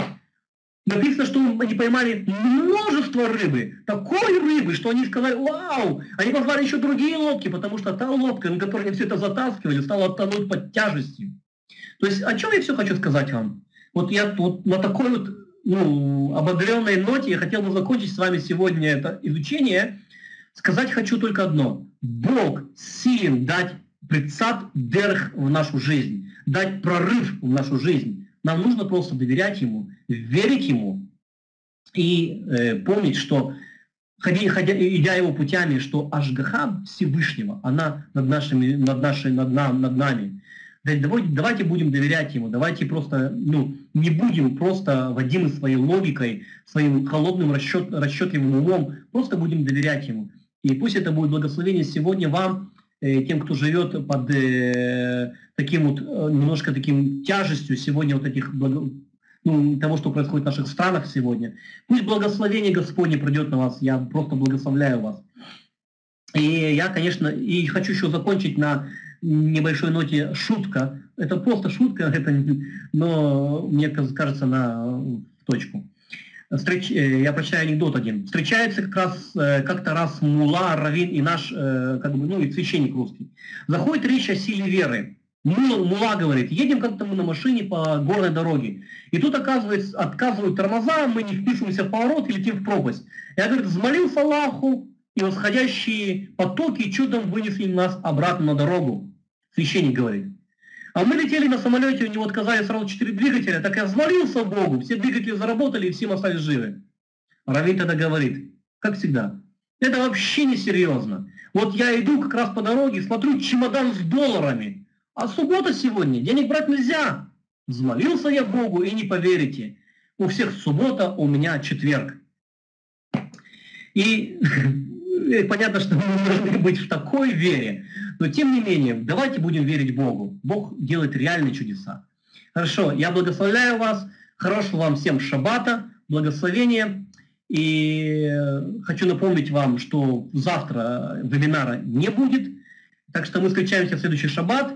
Написано, что они поймали множество рыбы, такой рыбы, что они сказали, вау, они позвали еще другие лодки, потому что та лодка, на которой они все это затаскивали, стала тонуть под тяжестью. То есть о чем я все хочу сказать вам? Вот я вот на такой вот ну, ободренной ноте я хотел бы закончить с вами сегодня это изучение. Сказать хочу только одно. Бог силен дать предсад дерх в нашу жизнь, дать прорыв в нашу жизнь. Нам нужно просто доверять Ему, верить Ему и э, помнить, что, ходя, ходя, идя Его путями, что Ашгаха Всевышнего, она над, нашими, над, нашей, над, нам, над нами. Давайте, давайте будем доверять Ему, давайте просто ну, не будем просто водимы своей логикой, своим холодным расчет, расчетливым умом, просто будем доверять Ему. И пусть это будет благословение сегодня вам, Э, тем, кто живет под э, таким вот, э, немножко таким тяжестью сегодня вот этих того, что происходит в наших странах сегодня. Пусть благословение Господне придет на вас, я просто благословляю вас. И я, конечно, и хочу еще закончить на небольшой ноте шутка. Это просто шутка, это, но мне кажется на точку. Встреч... Э, я прочитаю анекдот один. Встречается как раз э, как-то раз мула, равин и наш, э, как бы, ну и священник русский. Заходит речь о силе веры. Мула, говорит, едем как-то мы на машине по горной дороге. И тут оказывается, отказывают тормоза, мы не впишемся в поворот и летим в пропасть. Я, говорит, взмолился Аллаху, и восходящие потоки чудом вынесли нас обратно на дорогу. Священник говорит. А мы летели на самолете, у него отказали сразу четыре двигателя, так я взмолился Богу, все двигатели заработали, и все остались живы. Равин тогда говорит, как всегда, это вообще не серьезно. Вот я иду как раз по дороге, смотрю чемодан с долларами, а суббота сегодня, денег брать нельзя. Взмолился я Богу, и не поверите, у всех суббота, у меня четверг. И понятно, что мы должны быть в такой вере, но тем не менее, давайте будем верить Богу. Бог делает реальные чудеса. Хорошо, я благословляю вас. Хорошего вам всем шаббата, благословения. И хочу напомнить вам, что завтра вебинара не будет. Так что мы встречаемся в следующий шаббат.